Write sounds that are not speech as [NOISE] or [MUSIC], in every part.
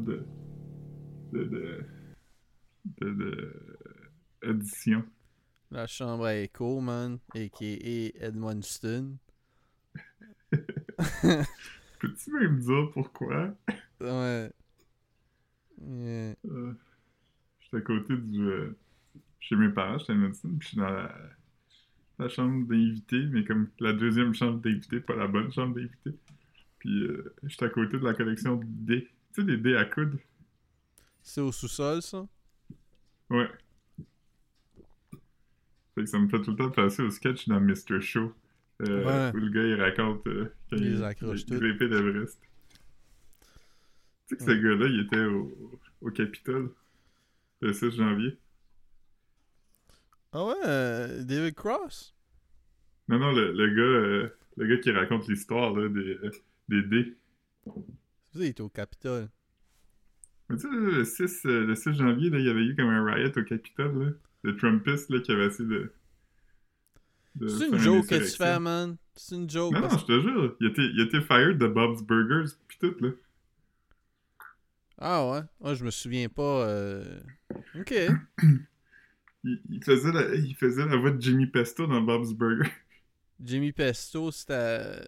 de. de. de. de. La chambre à écho, man, a.k.a. Edmundston. [LAUGHS] Peux-tu même dire pourquoi? Ouais. Yeah. Euh, j'étais à côté du. euh, chez mes parents, j'étais à Edmundston, puis je suis dans la, la chambre d'invité, mais comme la deuxième chambre d'invité, pas la bonne chambre d'invité. Puis euh, j'étais à côté de la collection de des dés à coude? C'est au sous-sol, ça? Ouais. Fait que ça me fait tout le temps penser au sketch dans Mr. Show. euh, Ouais. Où le gars il raconte euh, quand Il il, les accroche il grimpait d'Everest. Tu sais que ce gars-là, il était au, au Capitole le 6 janvier. Ah ouais, euh, David Cross? Non, non, le, le gars le gars qui raconte l'histoire des dés. Il était au Capitole. Mais tu sais, le 6, euh, le 6 janvier, là, il y avait eu comme un riot au Capitole, là. Le Trumpiste, là, qui avait essayé de. de C'est une joke que tu fais, man. C'est une joke. Non, non, je te jure. Il était, il était fired de Bob's Burgers, pis tout, là. Ah ouais? Ah, je me souviens pas. euh, Ok. [CLEARS THROAT] Il, il faisait la, il faisait la voix de Jimmy Pesto dans Bob's Burgers. [LAUGHS] Jimmy Pesto, c'était.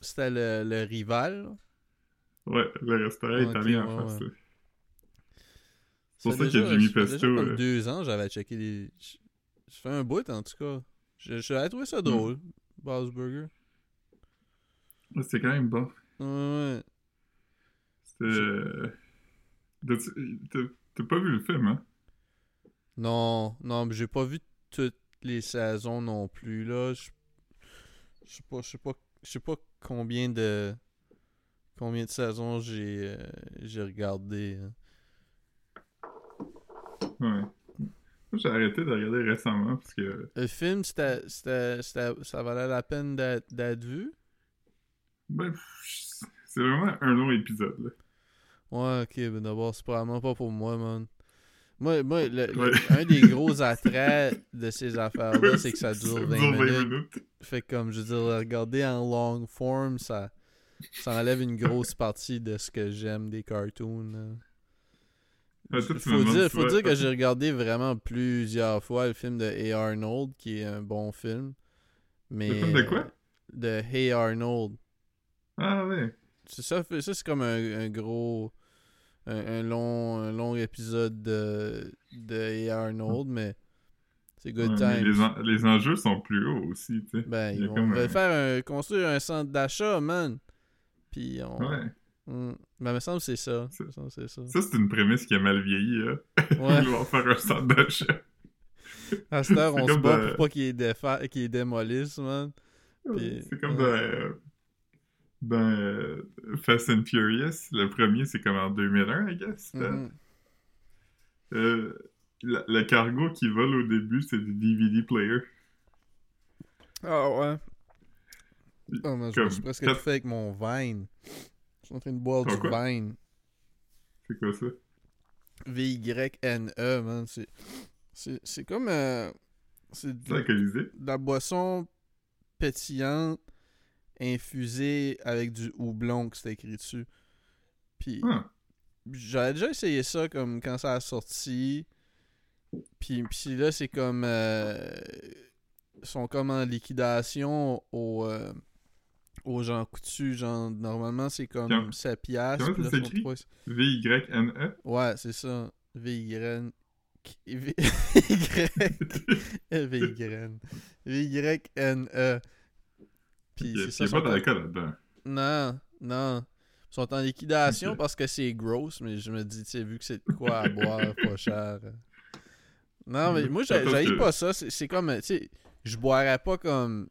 C'était le, le rival. Ouais, le restaurant Ok, italien en ouais, face, ouais. C'est pour Ça fait qu'il y a déjà- Pesto. comme deux ans, j'avais checké les. Je fais un bout, en tout cas. J'avais trouvé ça drôle, Bob's Burger. C'était quand même bon. Ouais, ouais. C'était. euh, T'as pas vu le film, hein? Non, non, mais j'ai pas vu toutes les saisons non plus, là. Je je sais pas, je sais pas, je sais pas combien de. Combien de saisons j'ai euh, j'ai regardé. hein. Ouais. J'ai arrêté de regarder récemment parce que. Le film, c'était, c'était, c'était- ça valait la peine d'être, vu? Ben, c'est vraiment un long épisode, là. Ouais, ok, mais d'abord, c'est probablement pas pour moi, man. Moi, moi le- un des gros attraits de ces affaires-là, c'est que ça dure ça 20 dure minutes. Fait que, comme je veux dire, regarder en long form, ça, ça enlève une grosse partie de ce que j'aime des cartoons. Ah, me faut dire, faut dire que j'ai regardé vraiment plusieurs fois le film de Hey Arnold, qui est un bon film. Mais, Le film de quoi? euh, De Hey Arnold. Ah ouais. C'est ça, ça c'est comme un, un gros. Un, un long, un long épisode de, de Hey Arnold, mais c'est good Ouais, time. les, en- les enjeux sont plus hauts aussi, tu sais. Ben, Il ils vont un- faire un, construire un centre d'achat, man. Puis on. Ouais. Hmm. Ben, il me semble que c'est ça. C'est ça. Ça, c'est une prémisse qui a mal vieilli, hein. [LAUGHS] Ouais. Vouloir faire un d'achat. À cette heure, on se bat dans- pour pas qu'il défa... qu'il démolisse, man. Puis- C'est comme ouais. dans, euh, dans euh, Fast and Furious. Le premier, c'est comme en 2001, I guess. Mhm. Euh, la- le cargo qui vole au début, c'est des DVD players. Ah ouais. Oh, je suis presque fait avec mon Vine. Je suis en train de boire du quoi? Vine. C'est quoi ça? V-Y-N-E, man. C'est, comme. euh, c'est de, la boisson pétillante infusée avec du houblon que c'est écrit dessus. Puis Ah, j'avais déjà essayé ça comme quand ça a sorti. Puis, puis là, c'est comme. euh, ils sont comme en liquidation au. euh, aux gens coutus, genre normalement c'est comme 7 piastres. comment ça s'écrit? V-Y-N-E? Ouais, c'est ça. V-Y... V... Y... [LAUGHS] V-Y... V-Y-N-E. Puis Il c'est ça. sont pas d'alcool là-dedans. Non, non. Ils sont en liquidation parce que c'est gross, mais je me dis, tu sais, vu que c'est de quoi à boire, pas [LAUGHS] cher. Non, mais Mhm. moi, que- pas ça. C'est comme, tu sais, je boirais pas comme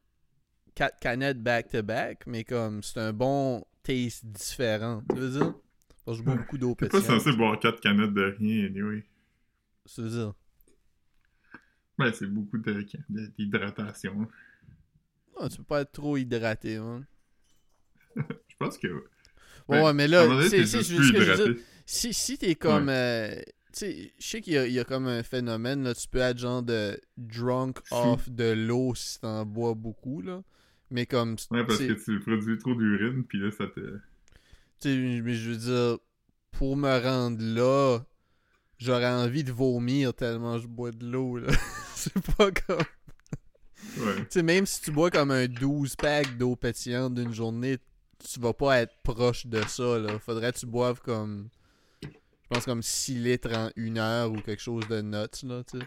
quatre canettes back-to-back, mais comme c'est un bon taste différent. Tu veux dire? Parce que je bois beaucoup d'eau T'es pas censé boire 4 canettes de rien, anyway. Tu veux dire? Ouais, c'est beaucoup de- de- d'hydratation. Non, tu peux pas être trop hydraté, hein. [LAUGHS] Je pense que. Ouais, Ben, ouais, mais à un là, c'est si, si t'es comme. euh, tu sais, je sais qu'il y, y a comme un phénomène, là, tu peux être genre de drunk off de l'eau si t'en bois beaucoup, là. Mais comme. Ouais, parce que tu produis trop d'urine, puis là, ça te. tu sais, mais je veux dire. pour me rendre là, j'aurais envie de vomir tellement je bois de l'eau, là. [LAUGHS] c'est pas comme... Ouais. Tu sais, même si tu bois comme un 12 pack d'eau pétillante d'une journée, tu vas pas être proche de ça, là. Faudrait que tu boives comme... Je pense comme 6 litres en une heure ou quelque chose de nuts, là, tu sais.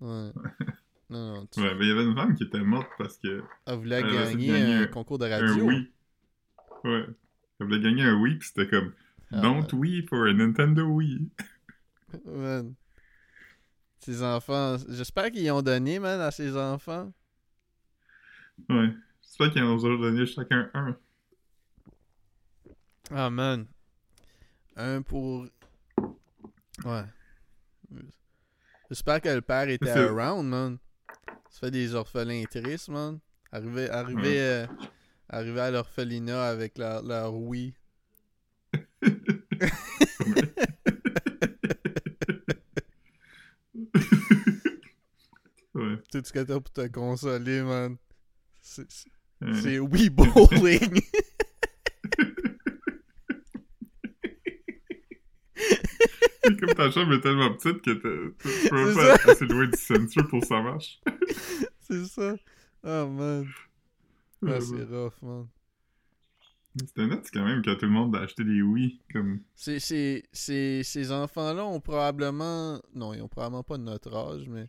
Ouais. [LAUGHS] Non, non, tu Ouais, mais il y avait une femme qui était morte parce que elle voulait elle gagner gagner un un- concours de un radio. oui. Ouais. Elle voulait gagner un oui, pis c'était comme Ah, Don't Wii for a Nintendo Wii. [LAUGHS] Man. Ses enfants, j'espère qu'ils ont donné, man, à ses enfants. Ouais. J'espère qu'ils en ont donné chacun un. Ah, man. Un pour. Ouais. J'espère que le père était around, man. Ça fait des orphelins tristes, man. Arriver, arriver, euh, arriver à l'orphelinat avec leur, leur oui. ouais. Tout ce que t'as pour te consoler, man? C'est Ouais. oui bowling. [LAUGHS] [LAUGHS] Comme ta chambre est tellement petite que tu peux pas assez loin du centre pour que ça marche. [LAUGHS] c'est ça. Oh, man. Ah, Ouais, c'est rough, man. C'était net quand même que tout le monde a acheté des Wii. Comme... C'est, c'est, c'est- ces enfants-là ont probablement. Non, ils ont probablement pas de notre âge, mais.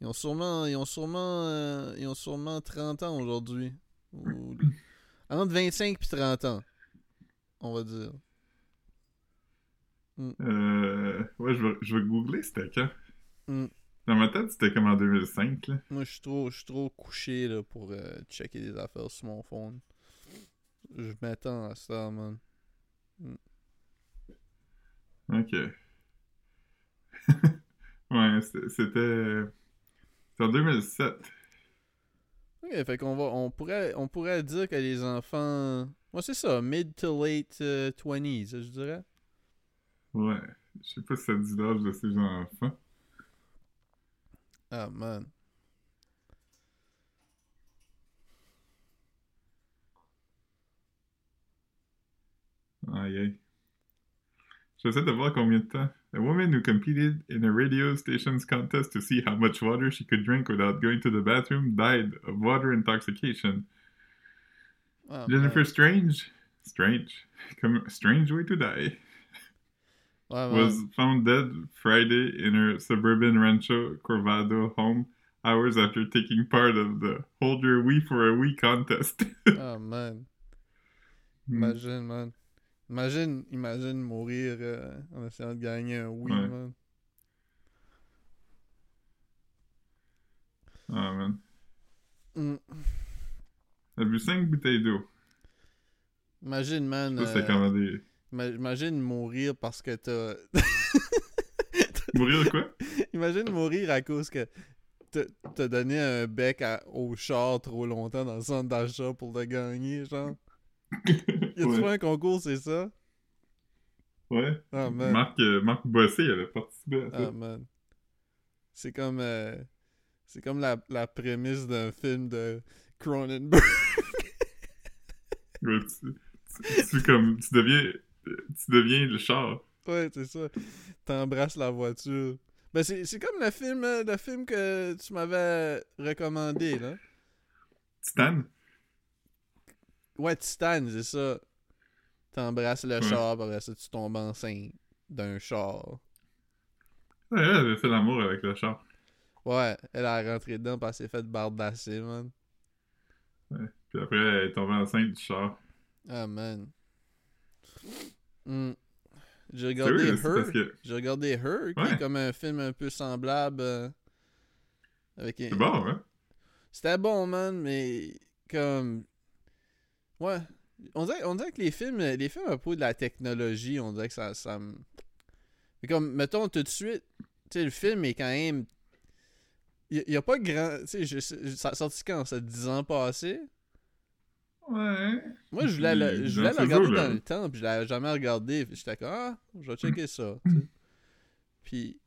Ils ont sûrement. Ils ont sûrement. euh, ils ont sûrement 30 ans aujourd'hui. Ou- [LAUGHS] Entre 25 et 30 ans. On va dire. Euh... Ouais, je vais, je vais googler c'était quand. Mm. Dans ma tête, c'était comme en 2005, là. Moi, je suis trop, trop couché là, pour euh, checker des affaires sur mon phone. Je m'attends à ça, man. Ok. [LAUGHS] ouais, c'est- c'était... C'était en 2007. Ok, fait qu'on va. On pourrait, on pourrait dire que les enfants. Moi, c'est ça, mid to late euh, 20s, je dirais. Ouais. Je sais pas si ça dit l'âge de ces enfants. Ah, man. Aïe aïe. J'essaie de voir combien de temps. A woman who competed in a radio station's contest to see how much water she could drink without going to the bathroom died of water intoxication. Ah, Jennifer man. Strange, Strange, strange way to die, Ouais, man. was found dead Friday in her suburban Rancho Corvado home hours after taking part of the Hold Your Wii for a Wii contest. [LAUGHS] Ah, man. Hmm. Imagine, man. Imagine, imagine mourir euh, en essayant de gagner un oui, Ouais. man. Ah man. Mm. T'as bu 5 bouteilles d'eau. Imagine, man. Ça, c'est euh, ima- imagine mourir parce que t'as. Mourir de quoi? [LAUGHS] imagine mourir à cause que t'as donné un bec à- au char trop longtemps dans le centre d'achat pour le gagner, genre. [LAUGHS] Y a-tu ouais. un concours, c'est ça? ouais. Ah, man. Marc, euh, Marc Bossé, elle a participé à ça. Ah, man. C'est comme. euh, c'est comme la, la prémisse d'un film de Cronenberg. Ouais, tu, tu, tu comme, tu deviens, tu deviens le char. ouais, c'est ça. T'embrasses la voiture. Ben, c'est comme le film, euh, le film que tu m'avais recommandé, là. Titan? Ouais, Titan, c'est ça. T'embrasses le Ouais. char, après ça, tu tombes enceinte d'un char. Ouais, elle avait fait l'amour avec le char. Ouais, elle a rentré dedans, puis elle s'est fait bardasser, man. Puis après, elle est tombée enceinte du char. Ah, man. Hmm. J'ai regardé Her. que J'ai regardé Her, qui est comme un film un peu semblable. euh, avec un- c'est bon, hein? C'était bon, man, mais comme. Ouais. On dirait, on dirait que les films, les films à propos de la technologie, on dirait que ça, ça me. Mais comme, mettons tout de suite, tu sais, le film est quand même. Il n'y a, pas grand. Tu sais, ça a sorti quand? Ça 10 ans passés Ouais. Moi, je voulais Puis, je voulais regarder dans le temps, puis je l'avais jamais regardé. Puis j'étais comme, ah, je vais checker ça. Puis.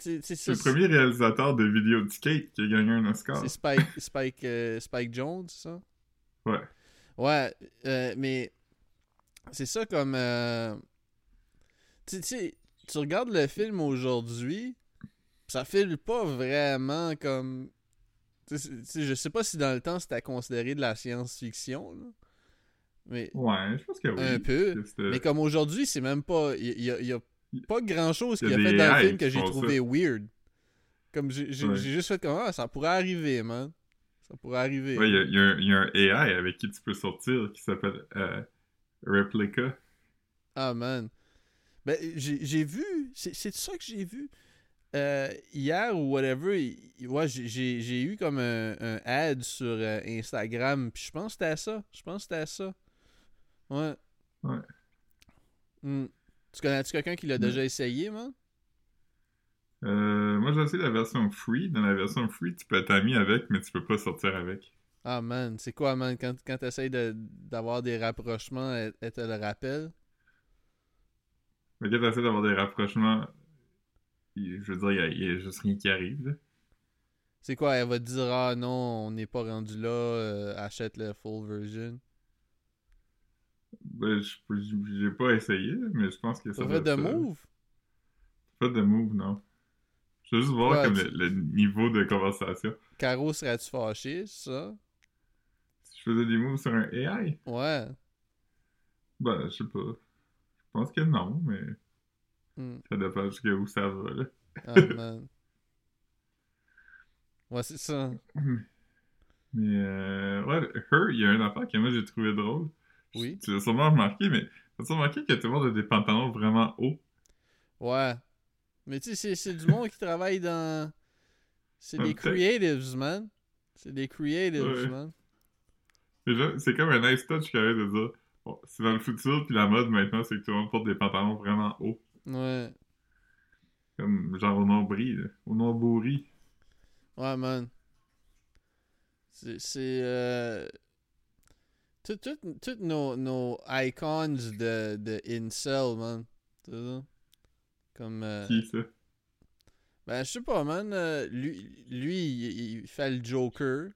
C'est le premier réalisateur de vidéos de skate qui a gagné un Oscar. C'est Spike, [LAUGHS] Spike, euh, Spike Jones, ça? Ouais. Ouais, euh, mais c'est ça comme. euh, Tu sais, tu regardes le film aujourd'hui, ça file pas vraiment comme. Je sais pas si dans le temps c'était considéré de la science-fiction. Mais. Ouais, je pense que oui. Un peu. Mais comme aujourd'hui, c'est même pas. Il y, a- y a pas grand chose qu'il a a fait dans le film que j'ai trouvé weird. Comme j'ai Ouais. juste fait comme Ah, ça pourrait arriver, man. Ça pourrait arriver. Il y a, y un- il y a un AI avec qui tu peux sortir qui s'appelle euh, Replica. Ah, man. Ben, j'ai vu. C'est c'est ça que j'ai vu? Euh, hier ou whatever, ouais, j'ai- eu comme un, un ad sur euh, Instagram. Puis je pense que c'était ça. Je pense que c'était ça. Ouais. Ouais. Hmm. Tu connais-tu quelqu'un qui l'a Ouais. déjà essayé, man? Euh, moi, j'ai essayé la version free. Dans la version free, tu peux être ami avec, mais tu peux pas sortir avec. Ah, man. C'est quoi, man? Quand, quand t'essayes de- d'avoir des rapprochements, elle, elle te le rappelle? Mais quand tu essaies d'avoir des rapprochements, je veux dire, il y a, il y a juste rien qui arrive. C'est quoi? Elle va te dire Ah non, on n'est pas rendu là, euh, achète le full version. Ben, je- j'ai pas essayé, mais je pense que ça doit fait de ça. move? Pas de move, non. Je veux juste voir Ouais, comme tu- le, le niveau de conversation. Caro, serais-tu fâché, ça? Si je faisais des moves sur un AI, Ouais. ben, je sais pas. Je pense que non, mais Hmm. ça dépend jusqu'à où ça va, là. Ah, [LAUGHS] man. Ouais, c'est ça. [CLEARS THROAT] Mais, euh, ouais, Her, il y a une affaire que moi j'ai trouvé drôle. Oui. Tu l'as sûrement remarqué, mais as-tu remarqué que tout le monde a des pantalons vraiment hauts? Ouais. Mais tu sais, c'est- du monde qui travaille dans. C'est des creatives, man. C'est des creatives, Ouais. man. C'est comme un nice touch carré de dire, bon, c'est dans le futur, puis la mode maintenant, c'est que tout le monde porte des pantalons vraiment hauts. Ouais. Comme genre au nombril, là. au nombril. Ouais, man. C'est. c'est, Euh... tout- tout- Toutes nos, nos icons de, de incel, man. Tu sais, Comme. euh, Qui, ça? Ben, je sais pas, man. euh, lui, lui il, il fait le Joker.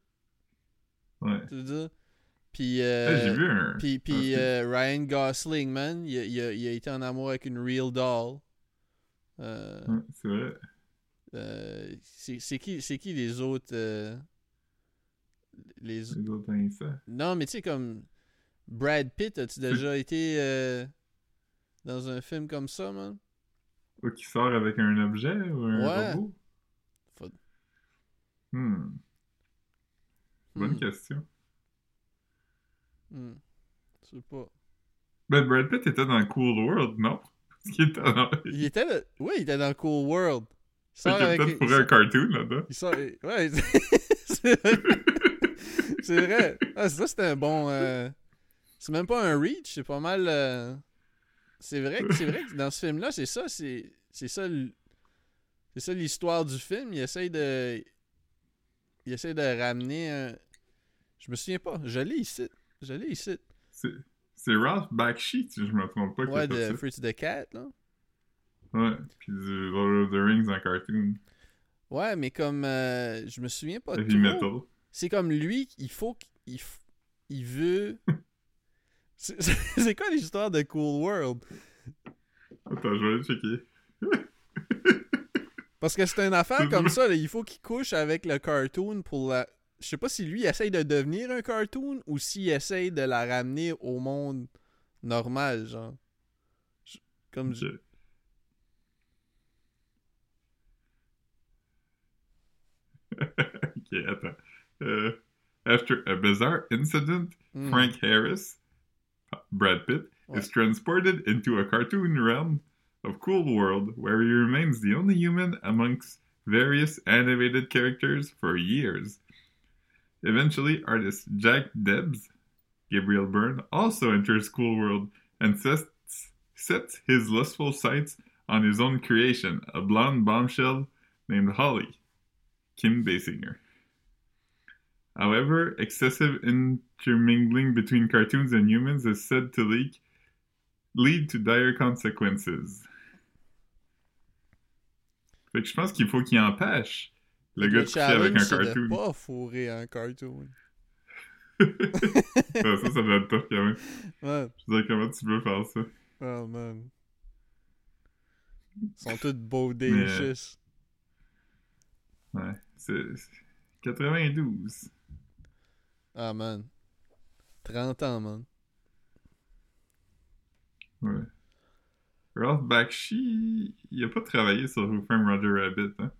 Ouais. Tu veux dire? Puis. Euh. Puis, puis un- euh, Ryan Gosling, man, il, a- il a, il a été en amour avec une real doll. Euh, c'est vrai. euh, c'est qui, qui les autres les... Les autres instants. Non, mais tu sais, comme Brad Pitt, as-tu déjà été dans un film comme ça, man? Ou qui sort avec un objet ou un Ouais. robot? Faut- Hmm. Bonne Hmm, question. Hmm. Je sais pas. Ben, Brad Pitt était dans Cool World, non? Était dans... [LAUGHS] Il était, là- oui, il était dans Cool World. Il sort avec- peut-être pour un cartoon là-dedans. Il sort. Ouais, [LAUGHS] c'est vrai. C'est vrai. Ah, ça, c'était un bon. euh, C'est même pas un reach, c'est pas mal. euh, C'est vrai, que- c'est vrai que dans ce film-là, c'est ça, c'est c'est ça, l- c'est ça l'histoire du film. Il essaye de, il essaye de ramener un. Je me souviens pas. Je l'ai ici. Je l'ai ici. C'est Ralph Bakshi, si je me trompe pas, Ouais, de Fritz the Cat, là. Ouais, puis du Lord of the Rings en cartoon. Ouais, mais comme euh, je me souviens pas Heavy trop. metal. C'est comme lui, il faut qu'il f- il veut. [LAUGHS] C'est quoi l'histoire de Cool World? Attends, je vais aller checker. Parce que c'est une affaire [LAUGHS] comme ça, là, il faut qu'il couche avec le cartoon pour la. Je sais pas si lui essaye de devenir un cartoon ou s'il essaye de la ramener au monde normal, genre. Je- Comme je- [LAUGHS] Ok. attends. Uh, after a bizarre incident, Hmm. Frank Harris, Brad Pitt, is transported into a cartoon realm of Cool World where he remains the only human amongst various animated characters for years. Eventually, artist Jack Debs, Gabriel Byrne, also enters Cool World and sets, sets his lustful sights on his own creation, a blonde bombshell named Holly, Kim Basinger. However, excessive intermingling between cartoons and humans is said to leak, lead to dire consequences. Fait que je pense qu'il faut qu'il empêche le gars de coucher avec un de cartoon. pas fourrer un cartoon. [LAUGHS] Ça, ça doit être tough quand même. Ouais. Je veux dire, comment tu peux faire ça? Oh man. Ils sont tous bodacious. Ouais. C'est c'est 92. Ah, man. 30 ans, man. Ouais. Ralph Bakshi, il a pas travaillé sur Who Framed Roger Rabbit, hein?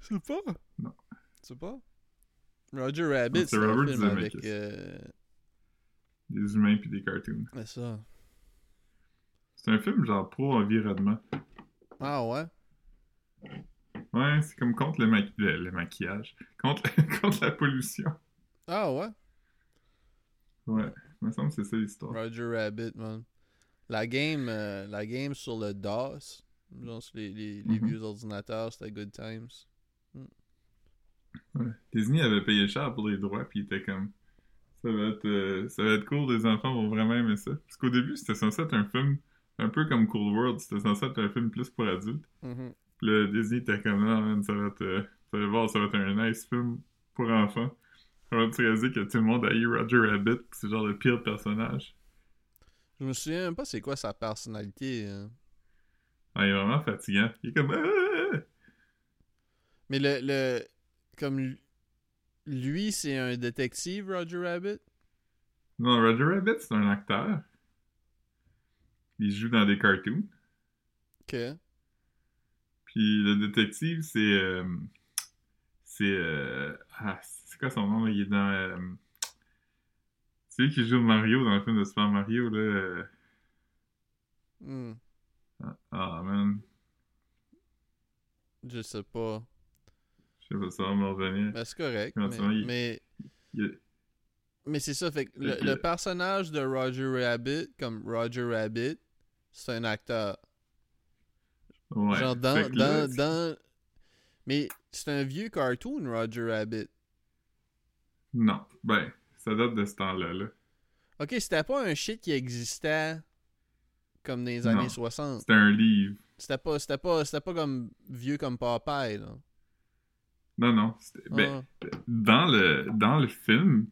C'est pas? Non. C'est pas? Roger Rabbit, c'est un film avec... Euh... Des humains puis des cartoons. C'est ça. C'est un film genre pro-environnement. Ah ouais? Ouais, c'est comme contre le, maqui- le, le maquillage. Contre, [LAUGHS] contre la pollution. Ah ouais? Ouais, il me semble que c'est ça l'histoire. Roger Rabbit, man. La game, euh, la game sur le DOS, genre sur les, les, les Mhm. vieux ordinateurs, c'était Good Times. Ouais. Disney avait payé cher pour les droits, puis il était comme. Ça va être, euh, ça va être cool, les enfants vont vraiment aimer ça. Parce qu'au début, c'était censé être un film un peu comme Cool World, c'était censé être un film plus pour adultes. Mhm. Puis là, Disney était comme, non, man, ça va être. euh, vous allez voir, ça va être un nice film pour enfants. On va te réaliser que tout le monde a eu Roger Rabbit, pis c'est genre le pire personnage. Je me souviens même pas c'est quoi sa personnalité. hein. Ah, il est vraiment fatigant. Il est comme. Ah! Mais le, le comme lui- c'est un détective, Roger Rabbit? Non, Roger Rabbit, c'est un acteur. Il joue dans des cartoons. Ok. Puis le détective, c'est. euh, c'est. euh, ah, c'est quoi son nom? là? Il est dans. euh, c'est lui qui joue Mario dans le film de Super Mario, là. Hmm. Ah, ah, man. Je sais pas. Je sais pas, ça va me revenir. Mais c'est correct. Mais il- mais, Il- mais c'est ça, fait que le, Fait que- le personnage de Roger Rabbit, comme Roger Rabbit, c'est un acteur. Ouais. Genre dans, dans, dans... Mais c'est un vieux cartoon, Roger Rabbit. Non. Ben, ça date de ce temps-là, là. Ok, c'était pas un shit qui existait comme dans les Non. années 60. C'était un livre. C'était pas, c'était pas, c'était pas comme vieux comme Popeye, là. Non, non. Ben, Ah. dans le, dans le film,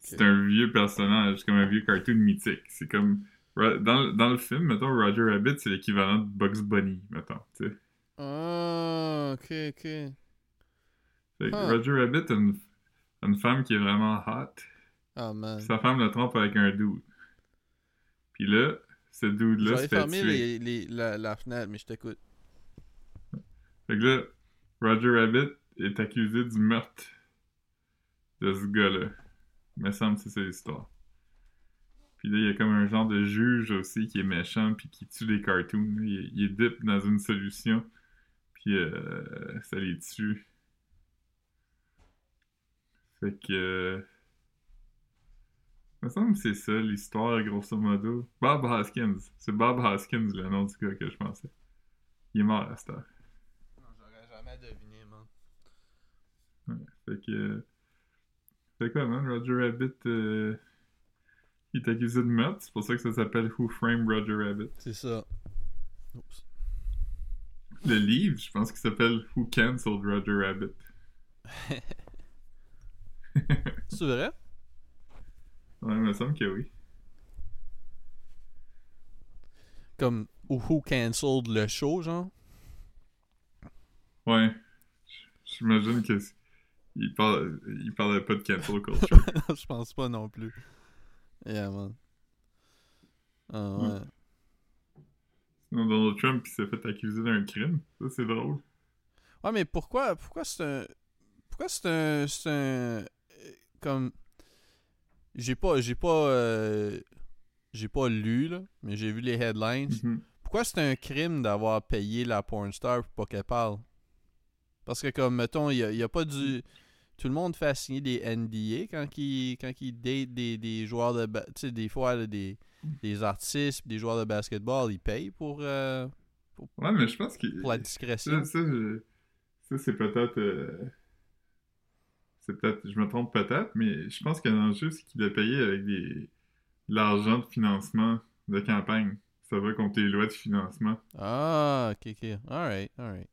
c'est un vieux personnage, comme un vieux cartoon mythique. C'est comme. Dans, le- dans le film, mettons, Roger Rabbit, c'est l'équivalent de Bugs Bunny, mettons. tu sais. Ah, ok, ok. Fait que Ah. Roger Rabbit a une, une femme qui est vraiment hot. Ah, man. Puis sa femme le trompe avec un dude. Puis là, ce dude-là se fait fermé tuer. les, les- la, la fenêtre, mais je t'écoute. Fait que là, Roger Rabbit est accusé du meurtre de ce gars-là. Me semble que c'est ça l'histoire. Puis là, il y a comme un genre de juge aussi qui est méchant puis qui tue les cartoons. Il, est dip dans une solution. Puis euh, ça les tue. Fait que... Il me semble que c'est ça l'histoire, grosso modo. Bob Hoskins. C'est Bob Hoskins le nom du gars que je pensais. Il est mort à cette heure. Non, j'aurais jamais deviné, fait que. euh, Fait quoi, man? Roger Rabbit. euh, Il est accusé de meurtre, c'est pour ça que ça s'appelle Who Framed Roger Rabbit. C'est ça. Oups. Le livre, je pense qu'il s'appelle Who Cancelled Roger Rabbit. [LAUGHS] C'est vrai? Ouais, il me semble que oui. Comme Who cancelled le show, genre? Ouais. J'imagine que. c- Il, parle... il parlait pas de cancel culture. [LAUGHS] je pense pas non plus. Yeah, man. Ah, Ouais. ouais. Sinon, Donald Trump, il s'est fait accuser d'un crime. Ça, c'est drôle. Ouais, mais pourquoi, pourquoi c'est un. Pourquoi c'est un. C'est un. euh, Comme. J'ai pas. J'ai pas. euh, J'ai pas lu, là, mais j'ai vu les headlines. Mhm. Pourquoi c'est un crime d'avoir payé la porn star pour pas qu'elle parle? Parce que, comme, mettons, il y a, pas du. Tout le monde fait signer des NDA quand ils quand datent des, des joueurs de. Tu sais, des fois, là, des, des artistes, des joueurs de basketball, ils payent pour, euh, Ouais, mais je pense que. pour la discrétion. Ça, ça, je- ça, c'est peut-être. euh, C'est peut-être. Je me trompe peut-être, mais je pense que l'enjeu, c'est qu'il a payé avec des... de l'argent de financement de campagne. Ça va contre les lois de financement. Ah, ok, ok. Alright, alright.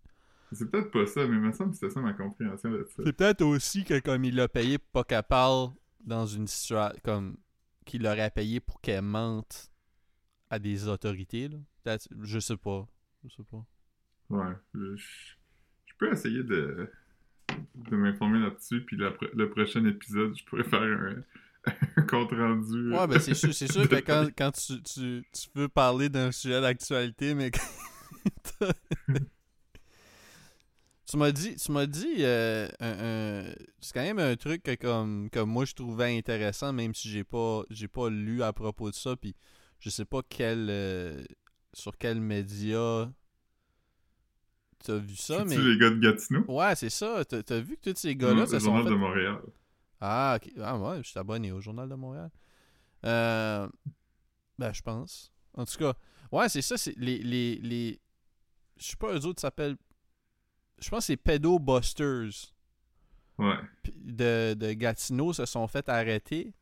C'est peut-être pas ça, mais il me semble que c'était ça ma compréhension de ça. C'est peut-être aussi que comme il l'a payé pour pas qu'elle parle dans une situation comme qu'il l'aurait payé pour qu'elle mente à des autorités là. Peut-être- je sais pas. Je sais pas. Ouais. Je, je peux essayer de, de m'informer là-dessus, puis la le prochain épisode, je pourrais faire un, un compte rendu. Ouais, ben c'est sûr, c'est sûr que quand, [LAUGHS] quand tu, tu, tu veux parler d'un sujet d'actualité, mais [LAUGHS] tu m'as dit, tu m'as dit, euh, un- un- c'est quand même un truc que comme, comme moi je trouvais intéressant, même si j'ai pas, j'ai pas lu à propos de ça, puis je sais pas quel, euh, sur quel média t'as vu ça, mais les gars de Gatineau? ouais, c'est ça. T'as, t'as vu que tous ces gars-là, le ça sont Journal fait de Montréal. ah, ok. Ah, ouais, je suis abonné au Journal de Montréal. Euh, ben, je pense. En tout cas, ouais, c'est ça. C'est les, les, les. Je sais pas, eux autres s'appellent. Je pense que c'est Pedo Busters Ouais. de, de Gatineau se sont fait arrêter.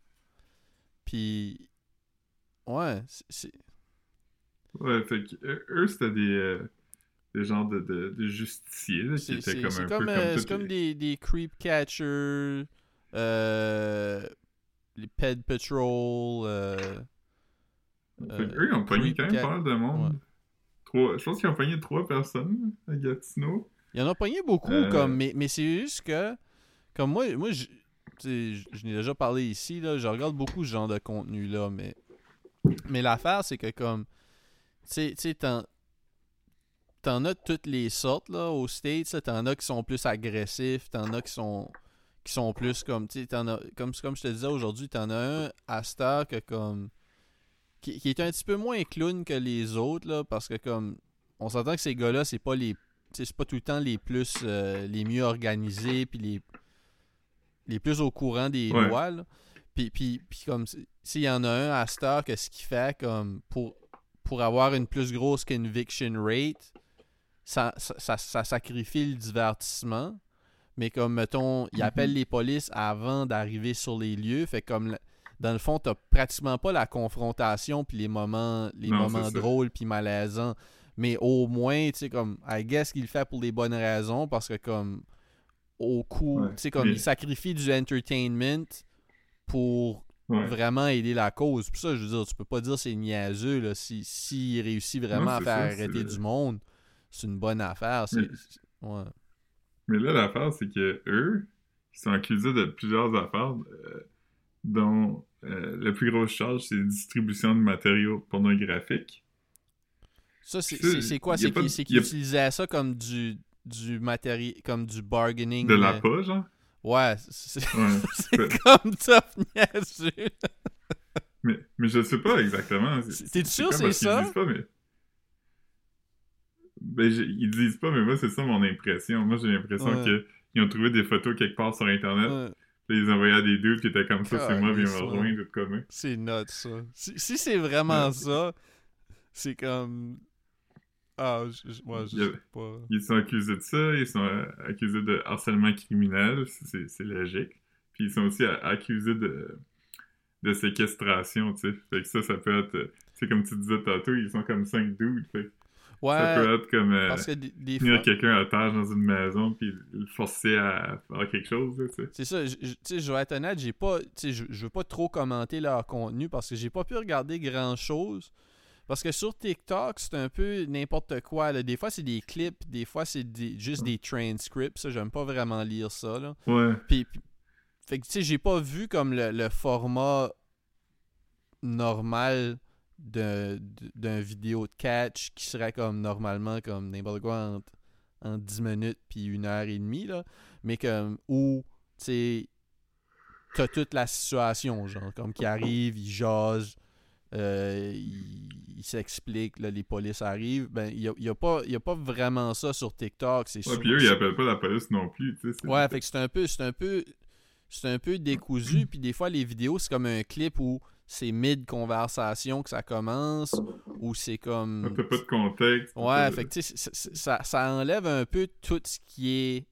Puis. Ouais, c'est-. Ouais, fait que eux, c'était des, euh, des genres de, de, de justiciers, là, qui C'est étaient comme un comme, peu euh, c'est comme les- des, des creep catchers, euh, les Ped Patrol, euh, eux, ils ont pogné quand même pas mal de monde. ouais. Trois, je pense qu'ils ont pogné trois personnes à Gatineau. Il y en a pogné beaucoup, Euh. comme, mais, mais c'est juste que, comme moi, moi je, je, n'ai déjà parlé ici, là, je regarde beaucoup ce genre de contenu-là, mais, mais l'affaire, c'est que, comme, tu sais, tu sais, t'en, t'en as toutes les sortes, là, aux States, t'en as qui sont plus agressifs, t'en as qui sont, qui sont plus comme, tu sais, t'en as, comme, comme je te disais aujourd'hui, t'en as un à heure que, comme, qui, qui est un petit peu moins clown que les autres, là, parce que, comme, on s'entend que ces gars-là, c'est pas les c'est pas tout le temps les plus euh, les mieux organisés puis les les plus au courant des Ouais. lois là. puis, puis, puis comme si- s'il y en a un à Star que ce qu'il fait comme pour pour avoir une plus grosse conviction rate ça, ça, ça- ça sacrifie le divertissement mais comme mettons il Mhm. appelle les polices avant d'arriver sur les lieux fait comme dans le fond t'as pratiquement pas la confrontation puis les moments les Non, moments drôles puis malaisants mais au moins, tu sais, comme, I guess qu'il le fait pour les bonnes raisons, parce que, comme, au coup, Ouais, tu sais, comme, il sacrifie du entertainment pour Ouais. vraiment aider la cause. Puis ça, je veux dire, tu peux pas dire c'est niaiseux, là, si, s'il réussit vraiment Non, à faire ça, arrêter du monde, c'est une bonne affaire. Mais- ouais. Mais là, l'affaire, c'est que eux, ils sont accusés de plusieurs affaires, euh, dont euh, la plus grosse charge, c'est distribution de matériaux pornographiques. Ça, c'est, quoi? C'est pas qu'il, de- c'est y qu'il a- utilisait ça comme du, du matériel, comme du bargaining. De euh, l'appât, genre. Ouais, c'est, [LAUGHS] Ouais. c'est comme tough niaiseux. mais, mais je sais pas exactement. C'est- t'es sûr c'est qu'ils ça? disent pas, mais... Ben, j'ai- ils disent pas, mais moi, c'est ça mon impression. Moi, j'ai l'impression Ouais. que ils ont trouvé des photos quelque part sur Internet. Ouais. Puis ils envoyaient à des dudes qui étaient comme ça, c'est moi, viens me rejoindre, tout comme. C'est nuts, ça. Si, si c'est vraiment ça, c'est comme. Ah, je, je- ouais, je sais pas. Ils sont accusés de ça, ils sont accusés de harcèlement criminel, c'est c'est logique. Puis ils sont aussi accusés de, de séquestration, tu sais. Fait que ça, ça peut être... sais, comme tu disais tantôt, ils sont comme cinq dudes, fait que ça Ouais, peut être comme... euh, que des, des tenir fois. quelqu'un à otage dans une maison puis le forcer à faire quelque chose, tu sais. C'est ça, je- je- tu sais, je vais être honnête, j'ai pas. Tu sais, je, je veux pas trop commenter leur contenu parce que j'ai pas pu regarder grand chose. Parce que sur TikTok, c'est un peu n'importe quoi. là. Des fois, c'est des clips, des fois, c'est des- juste des transcripts. Ça, j'aime pas vraiment lire ça. Là. Ouais. Puis, puis- fait que tu sais, j'ai pas vu comme le, le format normal de- d'un vidéo de catch qui serait comme normalement comme n'importe quoi entre, entre 10 minutes puis une heure et demie là mais comme où tu sais t'as toute la situation genre comme qui arrive il jase euh, il, il s'explique là, les polices arrivent ben il y a, y a pas y a pas vraiment ça sur TikTok c'est Ouais, puis eux, ils appellent pas la police non plus, Ouais, fait que c'est un peu c'est un peu c'est un peu décousu puis des fois les vidéos c'est comme un clip où c'est mid conversation que ça commence ou c'est comme T'as pas de contexte. Ouais, fait que ça, ça enlève un peu tout ce qui est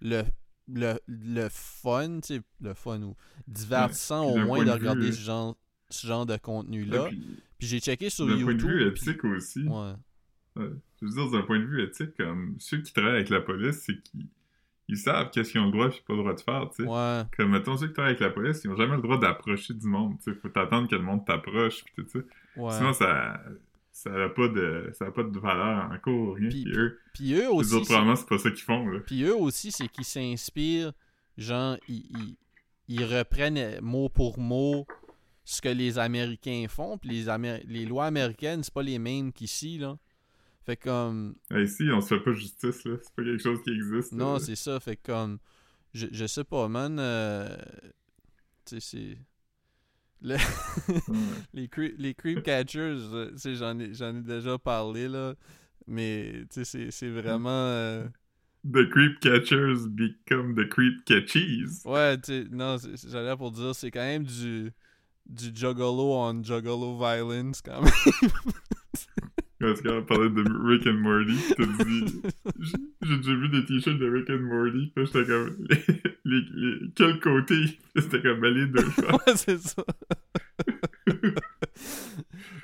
le le, le fun, tu sais, le fun ou divertissant au moins de vue- regarder ce genre ce genre de contenu là. Ouais, puis Puis j'ai checké sur D'un YouTube. point de vue puis- éthique aussi. Ouais. Je veux dire, d'un point de vue éthique, comme ceux qui travaillent avec la police, c'est qu'ils ils savent qu'est-ce qu'ils ont le droit et pas le droit de faire, tu sais. Ouais. Comme, mettons, ceux qui travaillent avec la police, ils ont jamais le droit d'approcher du monde, tu sais. Faut t'attendre que le monde t'approche, pis tout ça. Ouais. Sinon, ça... ça n'a pas de ça a pas de valeur en cours rien Puis- puis eux Puis eux les aussi. autres c'est- probablement c'est pas ça qu'ils font là Puis eux aussi, c'est qu'ils s'inspirent, genre, ils, ils, ils reprennent mot pour mot ce que les Américains font. Puis les, Amé- les lois américaines, c'est pas les mêmes qu'ici, là. Fait comme. Ici on se fait pas justice là c'est pas quelque chose qui existe Non, c'est ça. Fait comme. Je, je sais pas, man. euh, tu sais, c'est. Le- [LAUGHS] les, cre- les creep catchers, euh, tu sais, j'en ai, ai déjà parlé, là. Mais, tu sais, c'est- vraiment. euh, the creep catchers become the creep catchies Ouais, tu sais, non, j'allais pour dire, c'est quand même du, du juggalo on juggalo violence, quand même. [LAUGHS] Parce qu'on parlait de Rick and Morty, t'as dit [LAUGHS] J'ai j'ai déjà vu des t-shirts de Rick and Morty, puis j'étais comme les, les, les- quel côté? C'était comme les deux fois. [LAUGHS] ouais, c'est ça.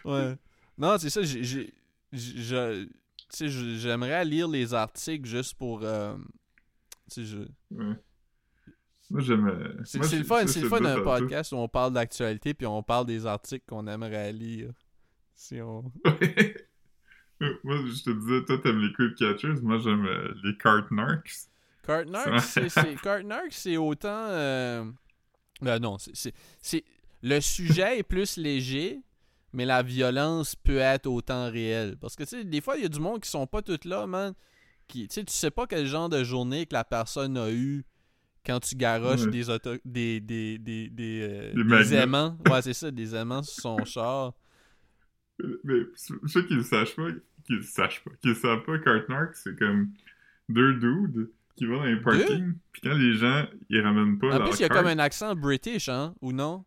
ouais. Non, c'est ça, j'ai. j'aimerais lire les articles juste pour. euh, tu sais, je. Ouais. Moi j'aime. euh, C'est le fun, c'est le fun d'un podcast où on parle d'actualité puis on parle des articles qu'on aimerait lire. Si on. [LAUGHS] Moi je te disais, toi t'aimes les creep catchers, moi j'aime euh, les cart narcs. Cartnark, c'est autant. euh, ben non, c'est- c'est c'est le sujet est plus léger, mais la violence peut être autant réelle. Parce que tu sais, des fois il y a du monde qui sont pas toutes là, man. Qui, tu sais, tu sais pas quel genre de journée que la personne a eu quand tu garoches Ouais. des, auto- des des des des, euh, Des aimants. Ouais, c'est ça, des aimants sur son [LAUGHS] char. Mais ceux qui le sachent pas, qui le sachent pas, qui le savent pas, cart narcs, c'est comme deux dudes qui vont dans les parkings, puis quand les gens ils ramènent pas En leur plus, il y a comme un accent british, hein, ou non?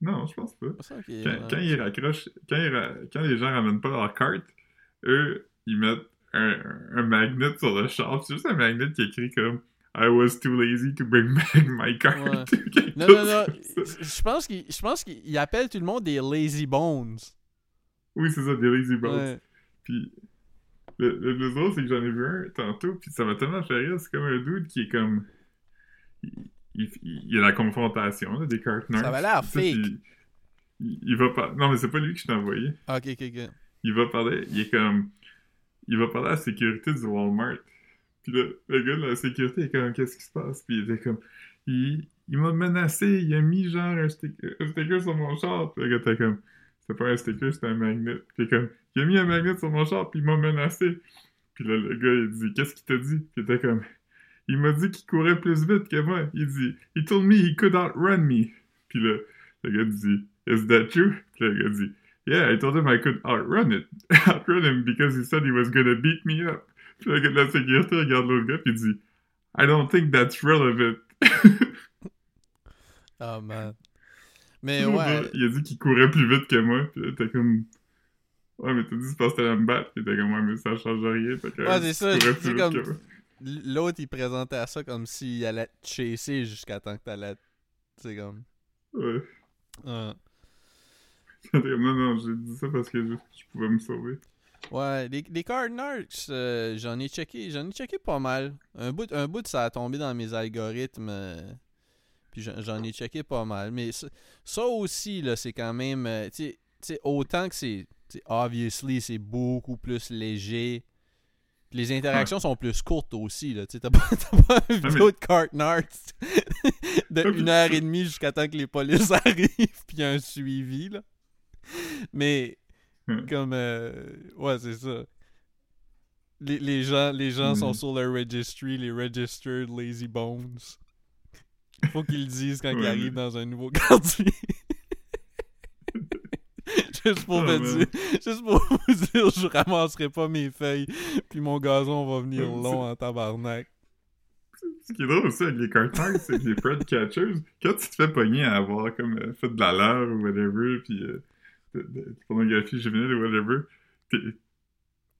Non, je pense pas. Quand, quand ils raccrochent, quand, ils ra- quand les gens ramènent pas leur carte, eux, ils mettent un, un magnet sur le char. C'est juste un magnet qui écrit comme I was too lazy to bring [LAUGHS] back my card. Ouais. [LAUGHS] Non, non, non. Je pense qu'il je pense qu'il appelle tout le monde des lazy bones. Oui, c'est ça, des lazy bones. Ouais. Puis le, le, le drôle, c'est que j'en ai vu un tantôt, puis ça m'a tellement fait rire. C'est comme un dude qui est comme. Il, il, il y a la confrontation là, des cart narcs. Ça avait l'air fake. puis Il, il va pas. Non, mais c'est pas lui que je t'ai envoyé. Ok, ok, ok. il va parler, il est comme, il va parler à la sécurité du Walmart. Puis le, le gars de la sécurité est comme, qu'est-ce qui se passe? Puis il était comme, il, il m'a menacé, il a mis genre un sticker, un sticker sur mon char. Puis le gars était comme, c'était pas un sticker, c'était un magnet. Puis comme, il a mis un magnet sur mon char, puis il m'a menacé. Puis là, le gars, il dit, qu'est-ce qu'il t'a dit? Puis il était comme, il m'a dit qu'il courait plus vite que moi. Il dit, he told me he could outrun me. Puis là, le gars dit, is that true? Puis le gars dit, Yeah, I told him I could outrun it. [LAUGHS] outrun him because he said he was gonna beat me up. Puis le gars de la sécurité regarde l'autre gars puis il dit I don't think that's relevant. [LAUGHS] Oh man. Mais ouais. Il a dit qu'il courait plus vite que moi. Puis t'es comme Ouais, mais t'as dit c'est parce que t'allais me battre. Puis t'es comme Ouais, mais ça change rien. Fait que, Ouais, c'est ça, c'est comme-. L'autre, il présentait ça comme s'il allait te chasser jusqu'à temps que t'allais. C'est comme. Ouais. [LAUGHS] comme, non, non, j'ai dit ça parce que je, je pouvais me sauver. Ouais, les, les Cardinals, euh, j'en ai checké, j'en ai checké pas mal. Un bout, un bout, ça a tombé dans mes algorithmes. euh, puis j'en- ai checké pas mal. Mais ça, ça aussi, là, c'est quand même. euh, tu sais- tu sais, autant que c'est. Obviously, c'est beaucoup plus léger. Puis les interactions sont plus courtes aussi. là, T'as pas, [LAUGHS] t'as pas une mais- vidéo de Cardinals [LAUGHS] de mais- une heure et demie jusqu'à temps que les polices [LAUGHS] arrivent. Puis un suivi. Là. Mais Hmm. comme euh, ouais c'est ça. Les, les gens les gens sont Hmm. sur le registry les registered lazy bones. Faut qu'ils le disent quand ils arrivent mais- dans un nouveau [LAUGHS] quartier. Juste pour Oh, me dire juste pour [LAUGHS] vous dire je ramasserai pas mes feuilles puis mon gazon va venir long en tabarnak. Ce qui est drôle aussi avec les carters, c'est que les Fred Catchers, quand tu te fais pogner à avoir comme euh, fait de la leurre ou whatever, puis euh, de, de- de pornographie juvénile ou whatever, t'es,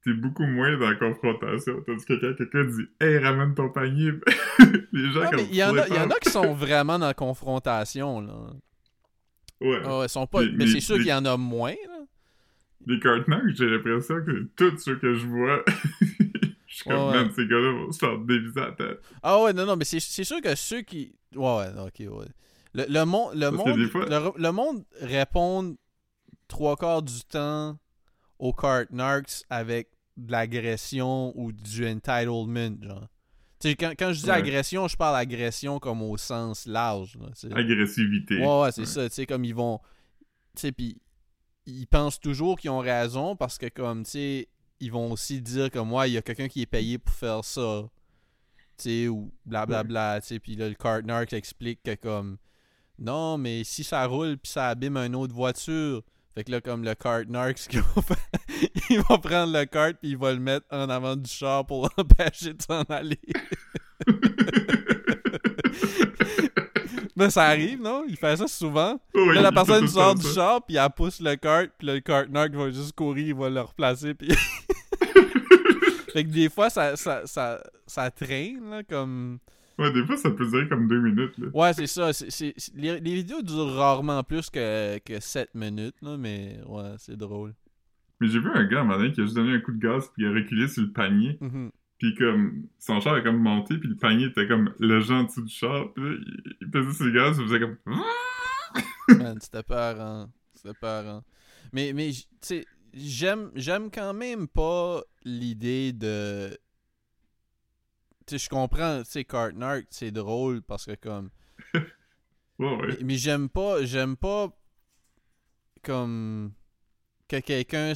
t'es beaucoup moins dans la confrontation. Tandis que quand quelqu'un dit Hey, ramène ton panier, [LAUGHS] les gens comme il y en a il y en a flippants. qui sont vraiment dans la confrontation là Ouais. Ah ouais, ils sont pas Les- mais les- c'est sûr les- qu'il y en a moins là Les carters, j'ai l'impression que tous ceux que je vois, [LAUGHS] je suis comme, ouais. man, ces gars-là vont se faire déviser la tête. Ah ouais, non, non, mais c'est c'est sûr que ceux qui. Ouais, ouais, ok, ouais. Le, le, mon- le monde. fois- Le, le monde répond trois quarts du temps au cart narcs avec de l'agression ou du entitlement, genre. Quand, quand je dis Ouais. agression, je parle agression comme au sens large. là. Agressivité. Ouais, ouais, c'est ça. Comme ils vont. Tu sais, puis ils pensent toujours qu'ils ont raison parce que, comme, tu sais, ils vont aussi dire comme, ouais, il y a quelqu'un qui est payé pour faire ça. Tu sais, ou blablabla. Tu sais, puis là, le Cartnark explique que, comme, non, mais si ça roule puis ça abîme une autre voiture. Fait que là, comme le Cartnark, ce qu'il va faire, [LAUGHS] il va prendre le cart puis il va le mettre en avant du char pour [LAUGHS] l'empêcher de s'en aller. [LAUGHS] Mais ça arrive, non? Il fait ça souvent. Là, la personne sort du ça. char, puis elle pousse le cart, puis le cartnark va juste courir, il va le replacer, puis... fait que des fois, ça, ça, ça, ça traîne, là, comme... Ouais, des fois, ça peut durer comme deux minutes, là. Ouais, c'est ça. les, les vidéos durent rarement plus que, que 7 minutes, là, mais ouais, c'est drôle. Mais j'ai vu un gars, un moment donné, qui a juste donné un coup de gaz, puis il a reculé sur le panier. Mhm. Puis comme, son char a comme monté, puis le panier était comme logé en dessous du char. Puis là, il, pesait sur le gaz, il faisait comme... [LAUGHS] Man, c'était peurant. C'était peurant. Mais, mais tu sais, j'aime, j'aime quand même pas l'idée de. Tu sais, je comprends, tu sais, Cartnark, c'est drôle parce que comme. [LAUGHS] Ouais, ouais. Mais, mais j'aime pas, j'aime pas comme que quelqu'un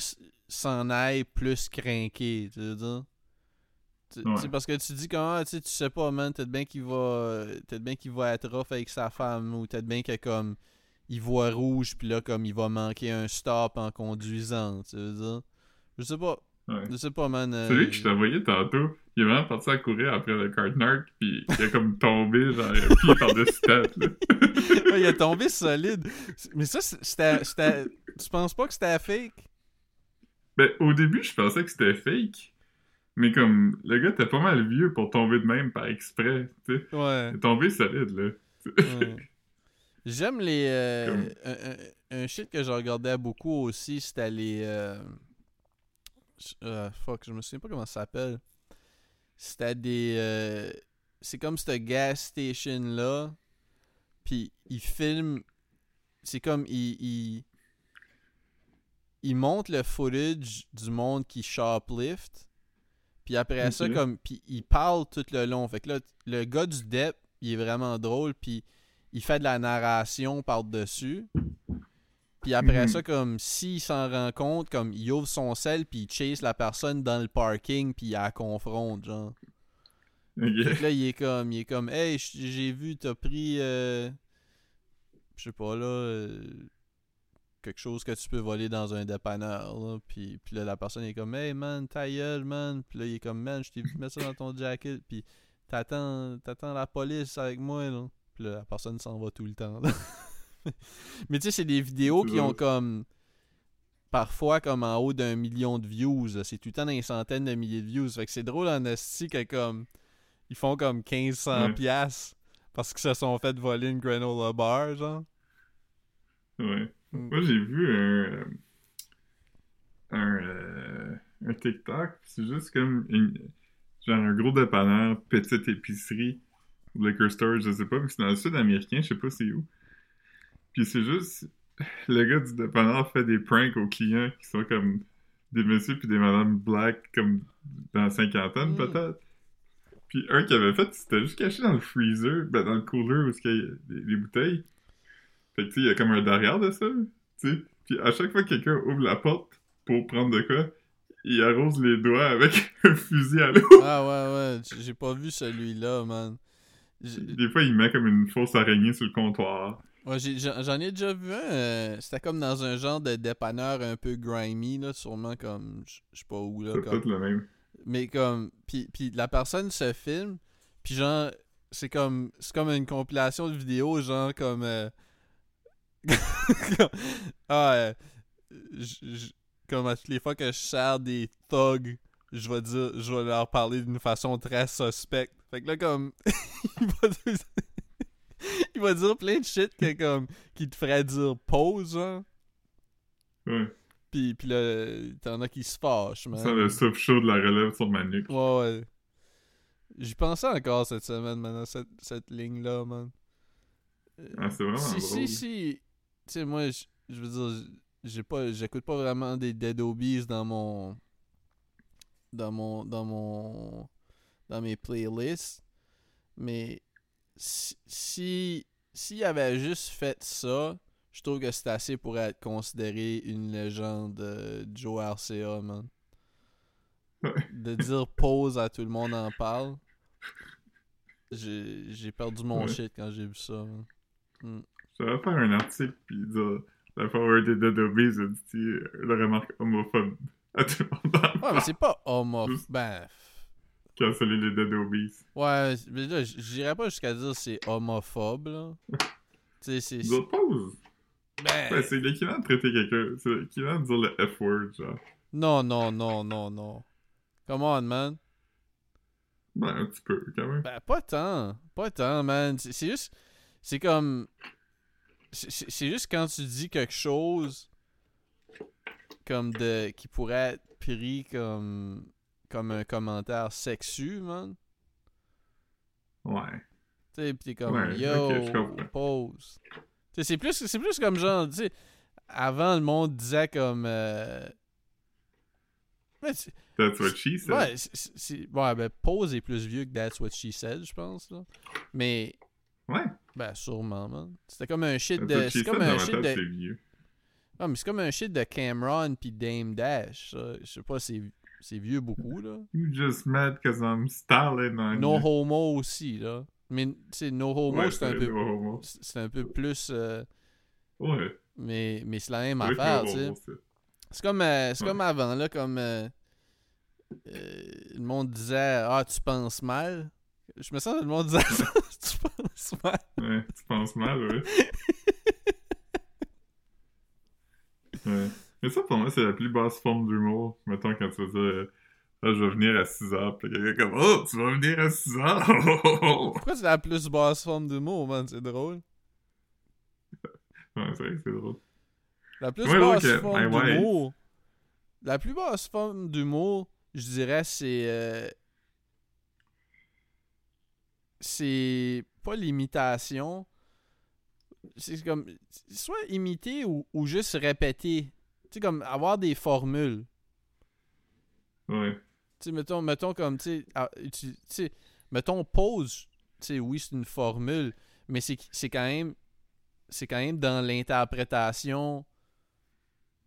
s'en aille plus craqué, tu veux dire? Tu- Ouais. parce que tu dis comment, tu sais pas, man, peut-être bien qu'il va, peut-être bien qu'il va être rough avec sa femme, ou peut-être bien que comme, il voit rouge, puis là, comme, il va manquer un stop en conduisant, tu veux dire? Je sais pas, ouais. je sais pas, man. euh, Celui que je t'envoyais tantôt, il est vraiment parti à courir après le Cartnark, puis il a comme tombé, genre, pied par-dessus tête. [LAUGHS] Ouais, il a tombé solide. Mais ça, c'était, c'était, tu penses pas que c'était fake? Ben, au début, je pensais que c'était fake, mais comme, le gars était pas mal vieux pour tomber de même par exprès, tu sais. Ouais. Il est tombé solide, là. Ouais. J'aime les. euh, Comme- un, un- un shit que je regardais beaucoup aussi, c'était les. euh, euh, fuck, je me souviens pas comment ça s'appelle. C'était des. euh, c'est comme cette gas station là. Puis ils filment. C'est comme. Ils. Ils, ils montrent le footage du monde qui shoplift. Puis après ça, comme. Puis ils parlent tout le long. Fait que là, le gars du DEP, il est vraiment drôle. Puis il fait de la narration par-dessus. Puis après Mhm. ça, comme s'il s'en rend compte, comme il ouvre son sel, puis il chase la personne dans le parking, puis il la confronte, genre. Fait là, il est comme, il est comme, hey, j'ai vu, t'as pris, euh, je sais pas là, euh, quelque chose que tu peux voler dans un dépanneur, là. Puis, puis là, la personne est comme, hey man, ta gueule, man. Puis là, il est comme, man, je t'ai vu mettre ça dans ton jacket, puis t'attends, t'attends la police avec moi, là. Puis là, la personne s'en va tout le temps, là. [LAUGHS] Mais tu sais, c'est des vidéos qui ont comme, parfois comme en haut d'un million de views. C'est tout le temps dans les centaines de milliers de views. Fait que c'est drôle en esti que comme, ils font comme 1500 Ouais. piastres parce qu'ils se sont fait voler une granola bar, genre. Ouais. Mm. Moi, j'ai vu un. euh, Un, euh, un TikTok. C'est juste comme. une- genre un gros dépanneur, petite épicerie, liquor store, je sais pas, mais c'est dans le sud américain, je sais pas c'est où. Puis c'est juste. Le gars du dépanneur fait des pranks aux clients qui sont comme des messieurs puis des madames black, comme dans la cinquantaine Mm. peut-être. Puis un qui avait fait, c'était juste caché dans le freezer, ben dans le cooler où il y a des, des bouteilles. Fait que tu sais, il y a comme un derrière de ça, tu sais. Puis à chaque fois que quelqu'un ouvre la porte pour prendre de quoi, il arrose les doigts avec [LAUGHS] un fusil à l'eau. Ah ouais, ouais, j'ai pas vu celui-là, man. Des fois, il met comme une fausse araignée sur le comptoir. Ouais, j'en ai déjà vu un. euh, C'était comme dans un genre de dépanneur un peu grimy, là, sûrement comme. Je sais pas où, là. C'est Comme, le même. mais comme. Puis, puis la personne se filme, puis genre. C'est comme. C'est comme une compilation de vidéos, genre comme. euh, comme- [LAUGHS] ah, euh, j- j- comme à toutes les fois que je sers des thugs, je vais dire. Je vais leur parler d'une façon très suspecte. Fait que là, comme. [LAUGHS] il va [LAUGHS] il va dire plein de shit que, comme, qui te ferait dire pause, genre. Ouais. Pis, pis là, t'en as qui se fâchent, man. Sans le souffle chaud de la relève sur ma nuque. Ouais, ouais. J'y pensais encore cette semaine, man, à cette, cette ligne-là, man. Euh, Ah, c'est vraiment si, drôle. si, si. Tu sais, moi, je je veux dire, j'ai pas j'écoute pas vraiment des Dead Obies dans mon dans mon dans mon dans mes playlists mais si si s'il avait juste fait ça je trouve que c'est assez pour être considéré une légende euh, Joe RCA man de dire [LAUGHS] pause à tout le monde en parle j'ai perdu mon Ouais. shit quand j'ai vu ça man. Mm. Je vais faire un article puis dire la forward des Dead Obies a dit euh, la remarque homophobe à tout le monde le Ouais, mais c'est pas homo. Juste- Ben. Canceller les Dead. Ouais, mais là, j'irais pas jusqu'à dire c'est homophobe, là. tu sais, c'est. Pause. Ben. Ouais, c'est l'équivalent de traiter quelqu'un. C'est l'équivalent de dire le F-word, genre. Non, non, non, non, non. Come on, man. Ben, un petit peu, quand même. Ben, pas tant. Pas tant, man. C'est juste. C'est comme. C'est juste quand tu dis quelque chose. Comme de. qui pourrait être pris comme. Comme un commentaire sexu, man. Ouais. Tu sais, pis t'es comme Ouais, yo, ok, je comprends. pause. Tu c'est plus, c'est plus comme genre, tu sais, avant le monde disait comme. euh, That's what she said. ouais, c'est- ouais, ben, pause est plus vieux que That's What She Said, je pense, là. Mais, Ouais. ben, sûrement, man. C'était comme un shit That's de. C'est comme un shit de. Ah, mais c'est comme un shit de Cameron pis Dame Dash. ça. Je sais pas, c'est c'est vieux beaucoup, là. You just mad cause I'm styling on No you. Homo aussi, là. Mais, tu sais, No Homo, Ouais, c'est un c'est peu. no. C'est un peu plus. euh, Ouais. Mais, mais c'est la même C'est affaire, tu sais. c'est- C'est comme, euh, c'est Ouais. comme avant, là, comme euh, le monde disait Ah, tu penses mal. Je me sens que le monde disait ça, [LAUGHS] tu penses mal. Ouais, tu penses mal, ouais. [LAUGHS] ouais. Mais ça, pour moi, c'est la plus basse forme d'humour. Mettons, quand tu vas dire, euh, ah, je vais venir à 6 heures, pis quelqu'un comme, oh, tu vas venir à 6 heures! [LAUGHS] Pourquoi c'est la plus basse forme d'humour, man? C'est drôle. ouais, c'est vrai que c'est drôle. La plus Ouais, basse donc, forme my wife. d'humour. La plus basse forme d'humour, je dirais, c'est. euh, c'est pas l'imitation. C'est comme. Soit imiter ou, ou juste répéter. Tu sais, comme avoir des formules. Ouais. Tu sais, mettons, mettons comme, tu sais, mettons pause, tu sais, oui, c'est une formule, mais c'est quand même, c'est quand même dans l'interprétation.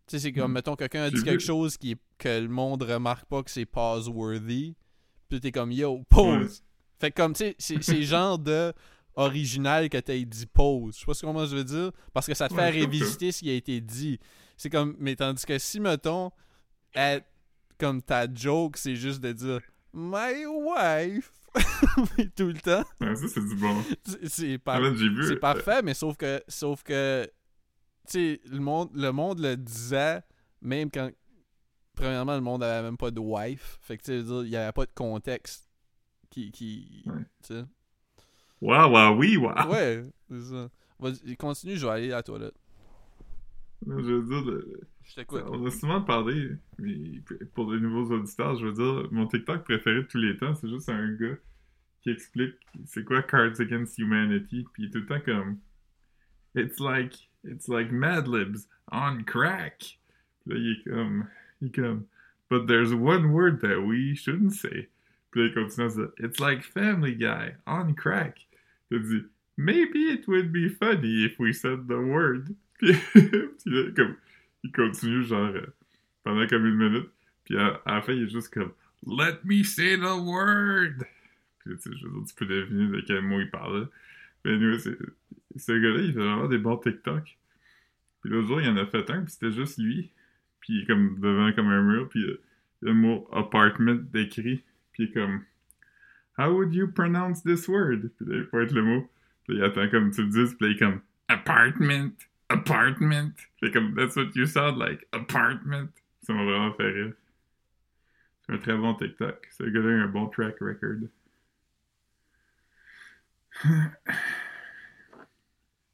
Tu sais, c'est comme, Mm. mettons, quelqu'un a dit quelque chose qui est, que le monde remarque pas que c'est pause-worthy, puis t'es comme, yo, pause. Fait que comme, tu sais, c'est genre de original que t'as dit pause. Je sais pas comment je veux dire, parce que ça te Ouais, fait révisiter ce qui a été dit. C'est comme, mais tandis que si, mettons, comme ta joke, c'est juste de dire My wife [LAUGHS] tout le temps. Ouais, ça, c'est du bon. C'est- par- parfait, mais sauf que sauf que tu sais, le monde le monde le disait même quand premièrement le monde avait même pas de wife. Fait que tu sais, je veux dire, il y avait pas de contexte qui qui Ouais. tu sais. Waouh, waouh, oui, waouh! Ouais, c'est ça. Vas-y, continue, je vais aller à la toilette. Je veux dire, le- Je on a souvent parlé, mais pour les nouveaux auditeurs, je veux dire, mon TikTok préféré de tous les temps, c'est juste un gars qui explique c'est quoi Cards Against Humanity, puis il est tout le temps comme It's like, it's like Mad Libs on crack. Puis là, il est comme, il est comme But there's one word that we shouldn't say. Puis là, il continue à dire It's like Family Guy on crack. Il dit Maybe it would be funny if we said the word. Puis, là, comme, il continue genre euh, pendant comme une minute. Puis à, à la fin, il est juste comme Let me say the word. Puis là, tu peux deviner de quel mot il parle. Mais nous, ce gars-là, il fait vraiment des bons TikTok. Puis l'autre jour, il en a fait un, puis c'était juste lui. Puis comme devant comme un mur, puis euh, le mot apartment décrit. Puis comme How would you pronounce this word? Puis là, il pointe le mot. Puis il attend comme tu le dises, puis là, il est comme Apartment, apartment? Puis il est comme That's what you sound like, apartment? Ça m'a vraiment fait rire. C'est un très bon TikTok. Ce gars-là a un bon track record.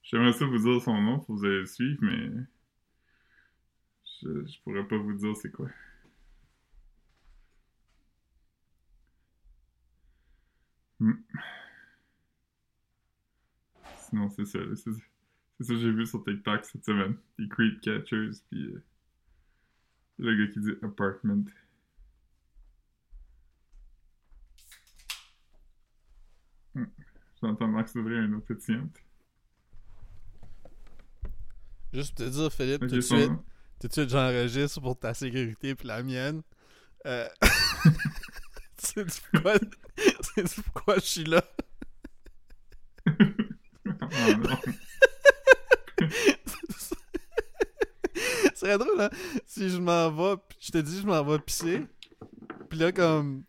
J'aimerais ça vous dire son nom pour vous suivre, mais je, je pourrais pas vous dire c'est quoi. Hmm. Sinon, c'est ça. C'est C'est ça que j'ai vu sur TikTok cette semaine. Des creep catchers, puis euh, le gars qui dit apartment. Hmm. J'entends Max ouvrir une autre pétillante. Juste pour te dire, Philippe, Ok, tout de ça suite, tout de suite, j'enregistre pour ta sécurité puis la mienne. Euh... [LAUGHS] Sais-tu pourquoi... Pourquoi je suis là? Oh [LAUGHS] non. Ce serait drôle, hein? Si je m'en vais, pis je te dis, je m'en vais pisser. Puis là, comme.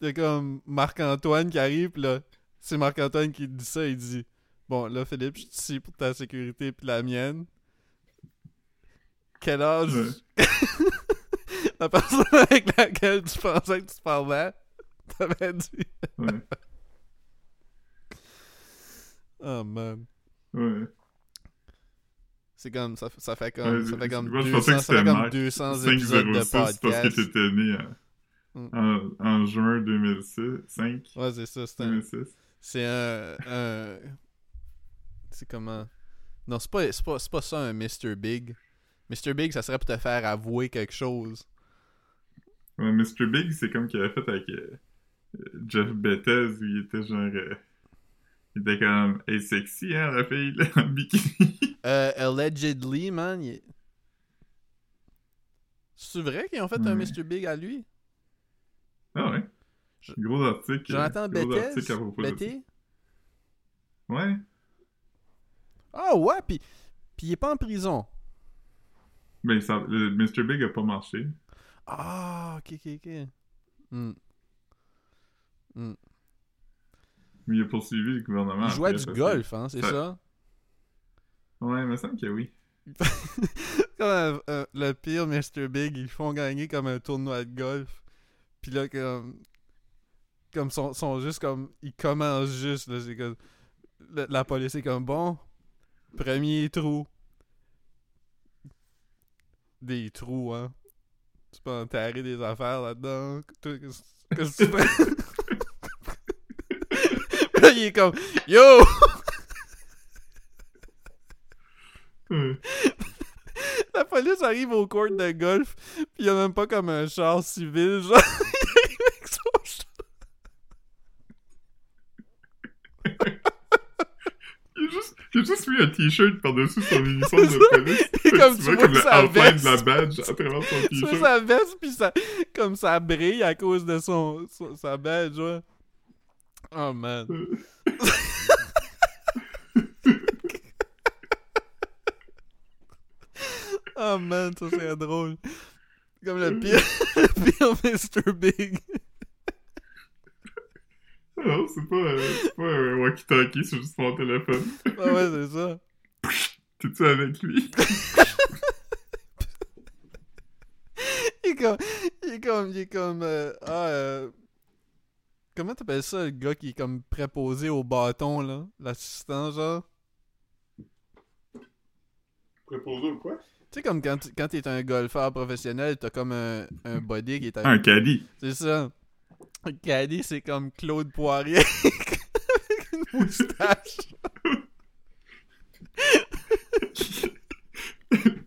T'as comme Marc-Antoine qui arrive, pis là, c'est Marc-Antoine qui dit ça. Il dit Bon, là, Philippe, je suis ici pour ta sécurité puis la mienne. Quel âge? Ouais. [LAUGHS] La personne avec laquelle tu pensais que tu parlais, t'avais dit. Ouais. [LAUGHS] Oh man. Ouais. C'est comme. Ça, ça fait comme. Ouais, ça fait comme moi, je 200, pensais que ça fait comme Marc. 200 épisodes de 506 parce que podcast. t'étais né en, Mm. en, en juin 2005. Ouais, c'est ça. C'est un, 2006. C'est un. un... C'est comment? Non, c'est pas, pas, pas ça un Mr. Big. Mr. Big, ça serait pour te faire avouer quelque chose. Ouais, Mr. Big, c'est comme qu'il avait fait avec euh, euh, Jeff Bethes, où il était genre. euh, il était comme. Hey, sexy, hein, la fille, là, en bikini. Euh, allegedly, man. il- C'est vrai qu'ils ont fait un. Mr. Big à lui? ah ouais. Je- Gros article. Jonathan gros Bethes? article à propos de ça. Betty? Ouais. Ah ouais, pis, pis il est pas en prison. Ben, ça, le Mr. Big a pas marché. Ah, ok, ok, ok. Hmm. Hmm. Mais il a poursuivi le gouvernement. Il jouait après, du golf, hein, c'est ça- Ouais, il me semble que oui. [LAUGHS] comme un- un- le pire Mr. Big, ils font gagner comme un tournoi de golf. Puis là, comme. Comme sont, sont juste comme. Ils commencent juste, là. C'est comme. La, la police est comme bon. Premier trou. Des trous, hein. Tu peux enterrer des affaires là-dedans. Qu'est-ce que tu fais? [LAUGHS] [LAUGHS] Là, il est comme Yo! Ouais. [LAUGHS] La police arrive au court de golf, pis y a même pas comme un char civil, genre. il arrive avec son char. Il a juste, il a juste mis un t-shirt par-dessus son [LAUGHS] uniforme de police. Et Tu comme tu vois vois comme le sa outline de la badge à travers son t-shirt. sa veste, pis ça, comme ça brille à cause de son, son- sa badge, ouais. Oh man. [LAUGHS] Oh man, ça serait [LAUGHS] drôle. Comme le pire, [LAUGHS] le pire Mr. Big. Non, c'est pas, euh, c'est pas un walkie-talkie, c'est juste mon téléphone. Ah ouais, c'est ça. [LAUGHS] T'es-tu avec lui? Il est comme. Il est comme. Il est comme. euh, ah, euh, comment t'appelles ça, le gars qui est comme préposé au bâton, là? L'assistant, genre? Préposé ou quoi? Tu sais, comme quand, t'es un golfeur professionnel, t'as comme un, un body qui est Un caddie. C'est ça. Le caddie, c'est comme Claude Poirier [LAUGHS] avec une moustache.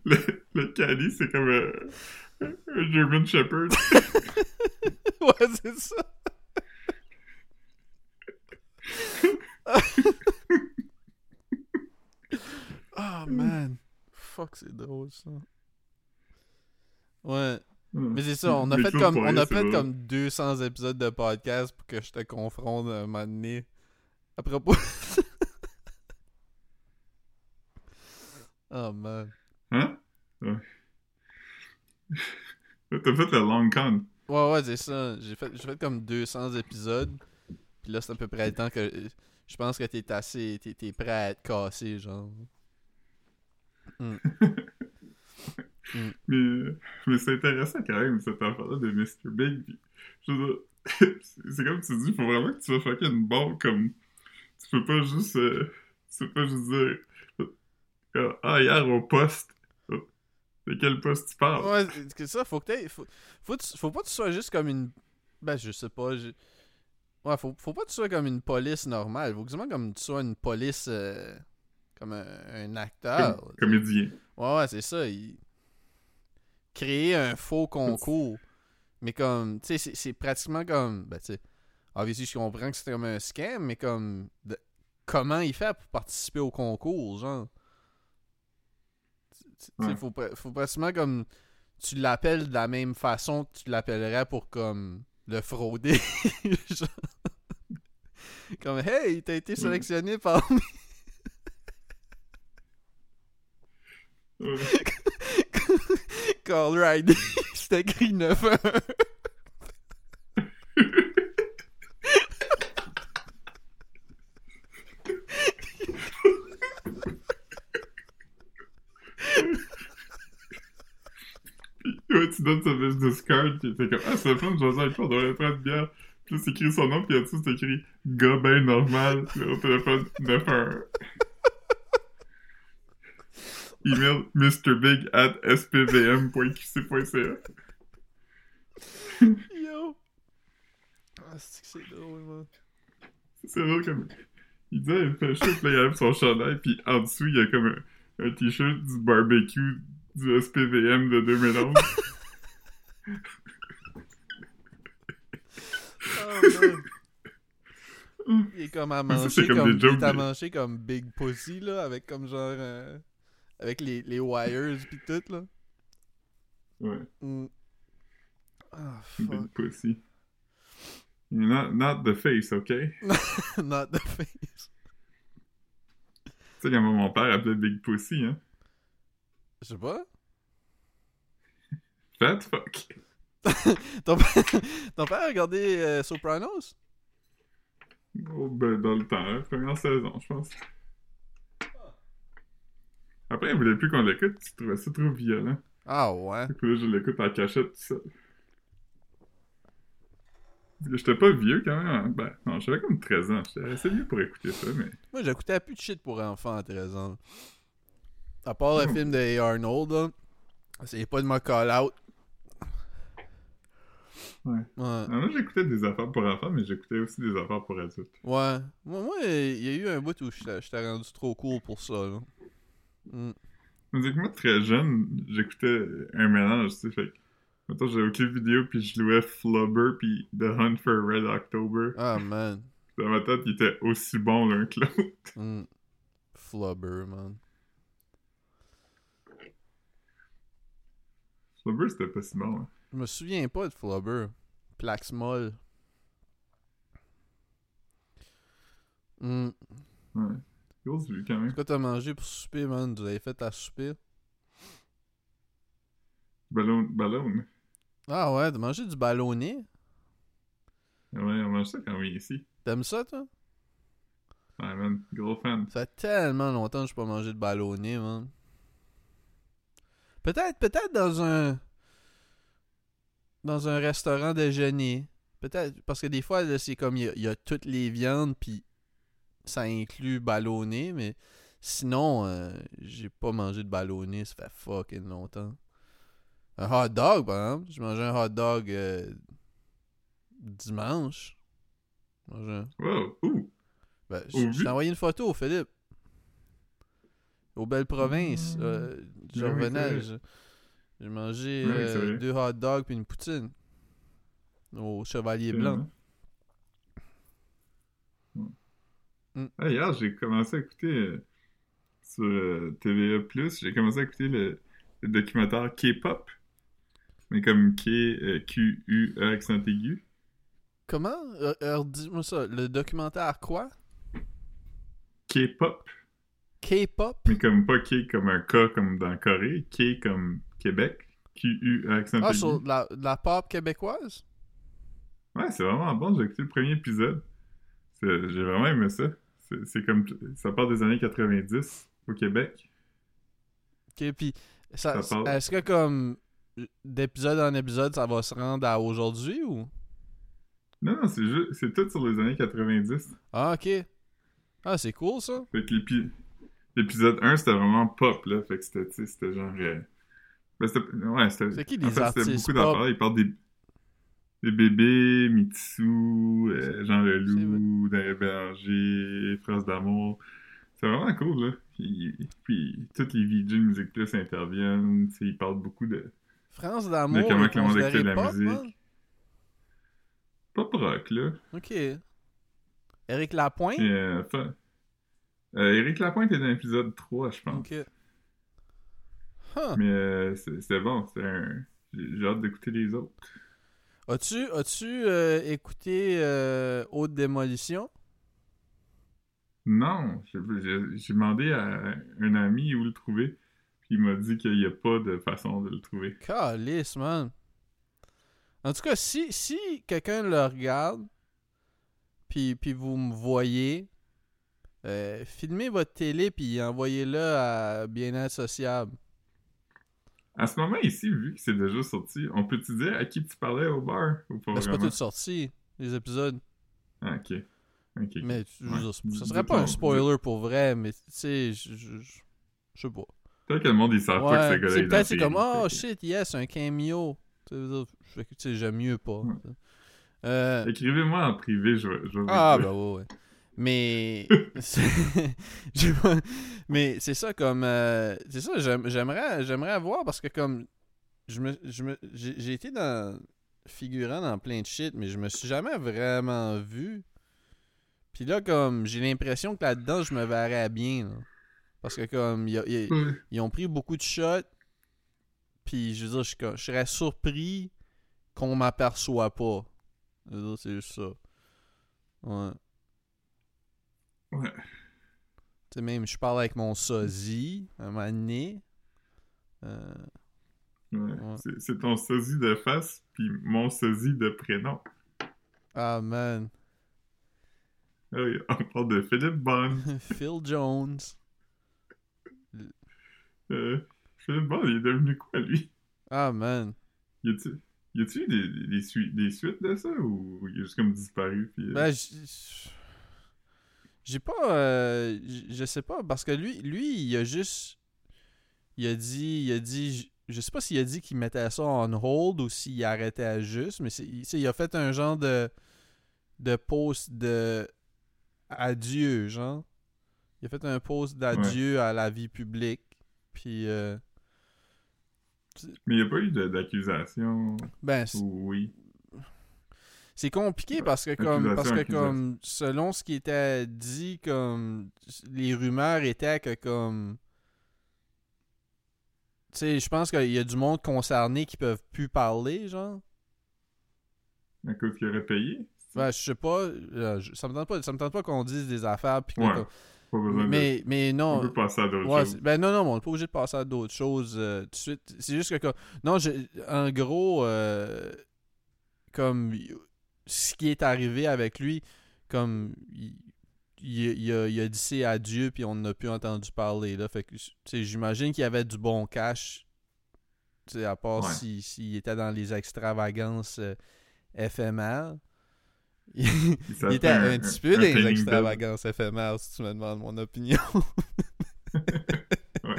le, le caddie, c'est comme un, un German Shepherd. [LAUGHS] ouais, c'est ça. oh [LAUGHS] man. Fuck, c'est drôle ça. Ouais. Mais c'est ça, on a fait comme on a fait comme 200 épisodes de podcast pour que je te confronte un moment donné. À propos. [LAUGHS] oh man. Hein? Ouais. [LAUGHS] T'as fait le long con. Ouais, ouais, c'est ça. J'ai fait, j'ai fait comme 200 épisodes. Puis là, c'est à peu près le temps que. Je pense que t'es assez. T'es, t'es prêt à être cassé, genre. [LAUGHS] Mais, euh, mais c'est intéressant quand même, cette affaire-là de Mr. Big. Puis, je veux dire, [LAUGHS] c'est comme tu dis, faut vraiment que tu vas fucker une balle comme. Tu peux pas juste. euh, tu peux pas juste dire. euh, Ah, hier au poste. De quel poste tu parles? Ouais, c'est ça, faut que. Faut, faut, faut pas que tu sois juste comme une. Ben, je sais pas. je- Ouais, faut, faut pas que tu sois comme une police normale. Faut que tu sois comme tu sois une police. euh, comme un, un acteur. Comme- comédien. Ouais, ouais, c'est ça. Il... Créer un faux concours. Mais comme, tu sais, c'est- c'est pratiquement comme. Ben, tu sais, obviously, je comprends que c'était comme un scam, mais comme. de- Comment il fait pour participer au concours, genre? Sais, Ouais. faut, faut pratiquement comme. Tu l'appelles de la même façon que tu l'appellerais pour comme. Le frauder. [LAUGHS] Genre. Comme, hey, t'as été sélectionné parmi Call ID. C'était écrit 9-1. [LAUGHS] Ouais, tu donnes sa business card, pis t'es comme, ah, c'est fun, José avec toi, on devrait prendre bière. Puis là, c'est écrit son nom, pis en dessous, c'est écrit gars ben normal, Puis au téléphone 91. Email mrbig at spvm.qc.ca. Yo. Ah, c'est que c'est drôle, man. C'est drôle comme. Il dit, il fait chaud, là, il enlève son chandail, pis en dessous, il y a comme un, un t-shirt du barbecue du SPVM de 2011. [LAUGHS] Oh, man. [LAUGHS] Il est comme à ça, manger comme comme, des il est à manger comme Big Pussy là avec comme genre euh, avec les, les wires pis tout là. ouais, Mm. Ah big fuck. pussy. You're not, not the face, okay? [LAUGHS] Not the face. Tu sais, quand mon père appelait Big Pussy, hein? Je sais pas. [LAUGHS] Fat fuck. [LAUGHS] Ton père, ton père a regardé euh, Sopranos? Oh, ben, dans le temps, hein, première saison, je pense. Après, il voulait plus qu'on l'écoute, tu trouvais ça trop violent. Ah ouais. Là, je l'écoute en cachette tout seul. J'étais pas vieux quand même. Ben, non, j'avais comme 13 ans. J'étais assez vieux pour écouter ça, mais. Moi j'écoutais plus de shit pour enfants à 13 ans. À part le Hmm. film de A. Arnold, là. C'est pas de ma call out. Ouais. Ouais. Moi, j'écoutais des affaires pour enfants, mais j'écoutais aussi des affaires pour adultes. Ouais. Moi, il y a eu un bout où j'étais rendu trop cool pour ça, là. Mm. Tandis que moi, très jeune, j'écoutais un mélange, tu sais, fait. Mettons, j'avais aucune vidéo, puis je louais Flubber, puis The Hunt for Red October. Ah, man. Dans ma tête, ils étaient aussi bons l'un que l'autre. Mm. Flubber, man. Flubber, c'était pas si bon, hein. Je me souviens pas de Flubber. Plax molle. Mm. Ouais. J'ai quand même. Qu'est-ce que t'as mangé pour souper, man? Vous avez fait ta souper? Ballon, ballon. Ah ouais, t'as mangé du ballonné? Ouais, on mange ça quand on est ici. T'aimes ça, toi? Ouais, man, gros fan. Ça fait tellement longtemps que je pas mangé de ballonné, man. Peut-être, peut-être dans un. Dans un restaurant déjeuner. Peut-être, parce que des fois, c'est comme il y, y a toutes les viandes, puis ça inclut ballonné, mais sinon, euh, j'ai pas mangé de ballonné, ça fait fucking longtemps. Un hot dog, par exemple. J'ai mangé un hot dog euh, dimanche. J'ai mangé un- Wow, ouh! ben, Au t'ai envoyé une photo, Philippe. Aux belles provinces. Mmh. euh, je oui, revenais. c'est vrai. je- J'ai mangé Oui, euh, deux hot dogs puis une poutine. Au Chevalier Blanc. Mm. Ah, hier, j'ai commencé à écouter euh, sur euh, TVA+, j'ai commencé à écouter le, le documentaire K-pop. Mais comme K, euh, accent aigu. Comment? Euh, Dis-moi ça. Le documentaire quoi? K-pop. K-pop? Mais comme pas K comme un K comme dans Corée. K comme Québec. Q-U-E accent Ah, aigu. sur de la, la pop québécoise? Ouais, c'est vraiment bon. J'ai écouté le premier épisode. J'ai vraiment aimé ça. C'est comme... Ça part des années 90 au Québec. Ok, puis ça, Ça parle. est-ce que comme d'épisode en épisode, ça va se rendre à aujourd'hui ou? Non, non, c'est juste... C'est tout sur les années 90. Ah, ok. Ah, c'est cool ça. Fait que l'épi- l'épisode 1, c'était vraiment pop, là. Fait que c'était, c'était genre... euh, Ben, c'était... Ouais, c'était... C'est qui les fait, c'était artistes beaucoup pop? d'affaires. Ils parlent des... Des bébés, Mitsu, euh, Jean Leloup, Daniel Bélanger, France d'amour. C'est vraiment cool, là. Puis, puis toutes les VJ Music Plus interviennent. Ils parlent beaucoup de France d'amour. comment est que le monde écoutait de la pop, musique. pop rock, là. Ok. Eric Lapointe? Euh, fa- euh, Éric Lapointe est dans l'épisode 3, je pense. Ok. Huh. Mais euh, c'est- c'était bon. C'était un... J'ai j'ai hâte d'écouter les autres. As-tu as-tu euh, écouté euh, Haute Démolition? Non, j'ai demandé à un ami où le trouver. Puis il m'a dit qu'il n'y a pas de façon de le trouver. Calice, man. En tout cas, si, si quelqu'un le regarde, puis, puis vous me voyez, euh, filmez votre télé puis envoyez-le à Bien-être sociable. À ce moment ici, vu que c'est déjà sorti, on peut-tu dire à qui tu parlais au bar ou pas Mais c'est pas tout sorti, les épisodes. Ah, ok. Ok. Mais Ouais. dire, ça serait pas un spoiler pour vrai, mais tu sais, je je- je- je sais pas. Peut-être que le monde, ils savent pas que ce gars-là c'est est peut-être c'est comme oh shit, yes, un cameo. Tu sais, j'aime mieux pas. Ouais. Euh, Écrivez-moi en privé, je vais, je vais vous ah bah ouais, ouais. Mais [LAUGHS] [LAUGHS] mais c'est ça comme euh, c'est ça j'aime- j'aimerais j'aimerais voir parce que comme je me je me j'ai j'ai été dans figurant dans plein de shit mais je me suis jamais vraiment vu. Puis là comme j'ai l'impression que là-dedans je me verrais bien là. Parce que comme ils ont pris beaucoup de shots. Puis je veux dire, je, je serais surpris qu'on m'aperçoit pas. C'est juste ça. Ouais. Ouais. Tu sais, même, je parle avec mon sosie un moment donné. Euh, Ouais. Ouais. C'est- ton sosie de face, puis mon sosie de prénom. Ah, man. Ah oui, on parle de Philippe Bond. [LAUGHS] Phil Jones. Euh, Philippe Bond, il est devenu quoi, lui? Ah, man. Y a-tu y eu des, des, des sui- des suites de ça, ou il a juste comme disparu, puis... euh, Ben, j'ai pas. euh, je sais pas, parce que lui, lui, il a juste. Il a dit. Il a dit. Je sais pas s'il a dit qu'il mettait ça on hold ou s'il arrêtait à juste, mais c'est, il, a fait un genre de. de post de. adieu, genre. Il a fait un post d'adieu à la vie publique. Puis. euh, Mais il n'y a pas eu d'accusation, ben, oui? C'est compliqué parce que comme parce que comme selon ce qui était dit comme les rumeurs étaient que comme tu sais je pense qu'il y a du monde concerné qui peuvent plus parler genre À cause qu'il aurait payé? ben, je sais pas euh, ça me tente pas ça me tente pas qu'on dise des affaires puis que Ouais. comme- Pas besoin mais mais de... non On peut passer à d'autres Ouais, choses. ben non, non, mais on n'est pas obligé de passer à d'autres choses euh, tout de suite. C'est juste que, comme, non, je- en gros, euh, comme ce qui est arrivé avec lui, comme il, il- il a, il a dit c'est adieu, puis on n'a plus entendu parler. Là, fait que, j'imagine qu'il y avait du bon cash, à part Ouais. si- s'il était dans les extravagances euh, éphémères. [LAUGHS] Il était un, petit peu un dans les extravagances éphémères, si tu me demandes mon opinion. [LAUGHS] Ouais.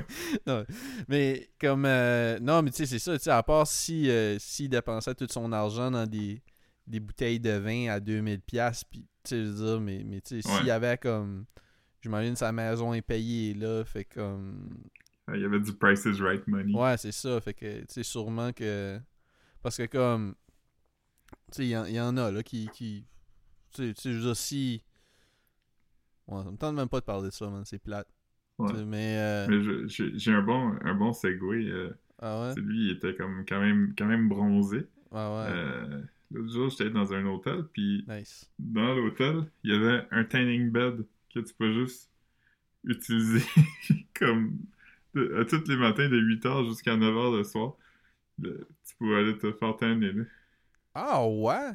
Non, mais comme euh, non mais tu sais c'est ça tu sais à part si euh, s'il dépensait tout son argent dans des, des bouteilles de vin à 2000 pièces puis tu sais je veux dire mais mais tu sais s'il Ouais. y avait comme j'imagine sa maison est payée là fait comme Il y avait du Price is Right money. Ouais, c'est ça. Fait que, tu sais, sûrement que. Parce que, comme. Tu sais, il y, y en a, là, qui. qui... Tu sais, je veux dire, si. Ouais, ça me tente même pas de parler de ça, man. C'est plate. Ouais. Mais. euh, Mais j'ai un bon, un bon segue. euh, Ah ouais? c'est lui, il était comme quand même, quand même bronzé. Ah ouais. Euh, L'autre jour, j'étais dans un hôtel, puis Nice. dans l'hôtel, il y avait un tanning bed que tu peux juste utiliser [LAUGHS] comme de- à tous les matins de 8h jusqu'à 9h le soir. Le- tu peux aller te faire tanner. là. Ah ouais?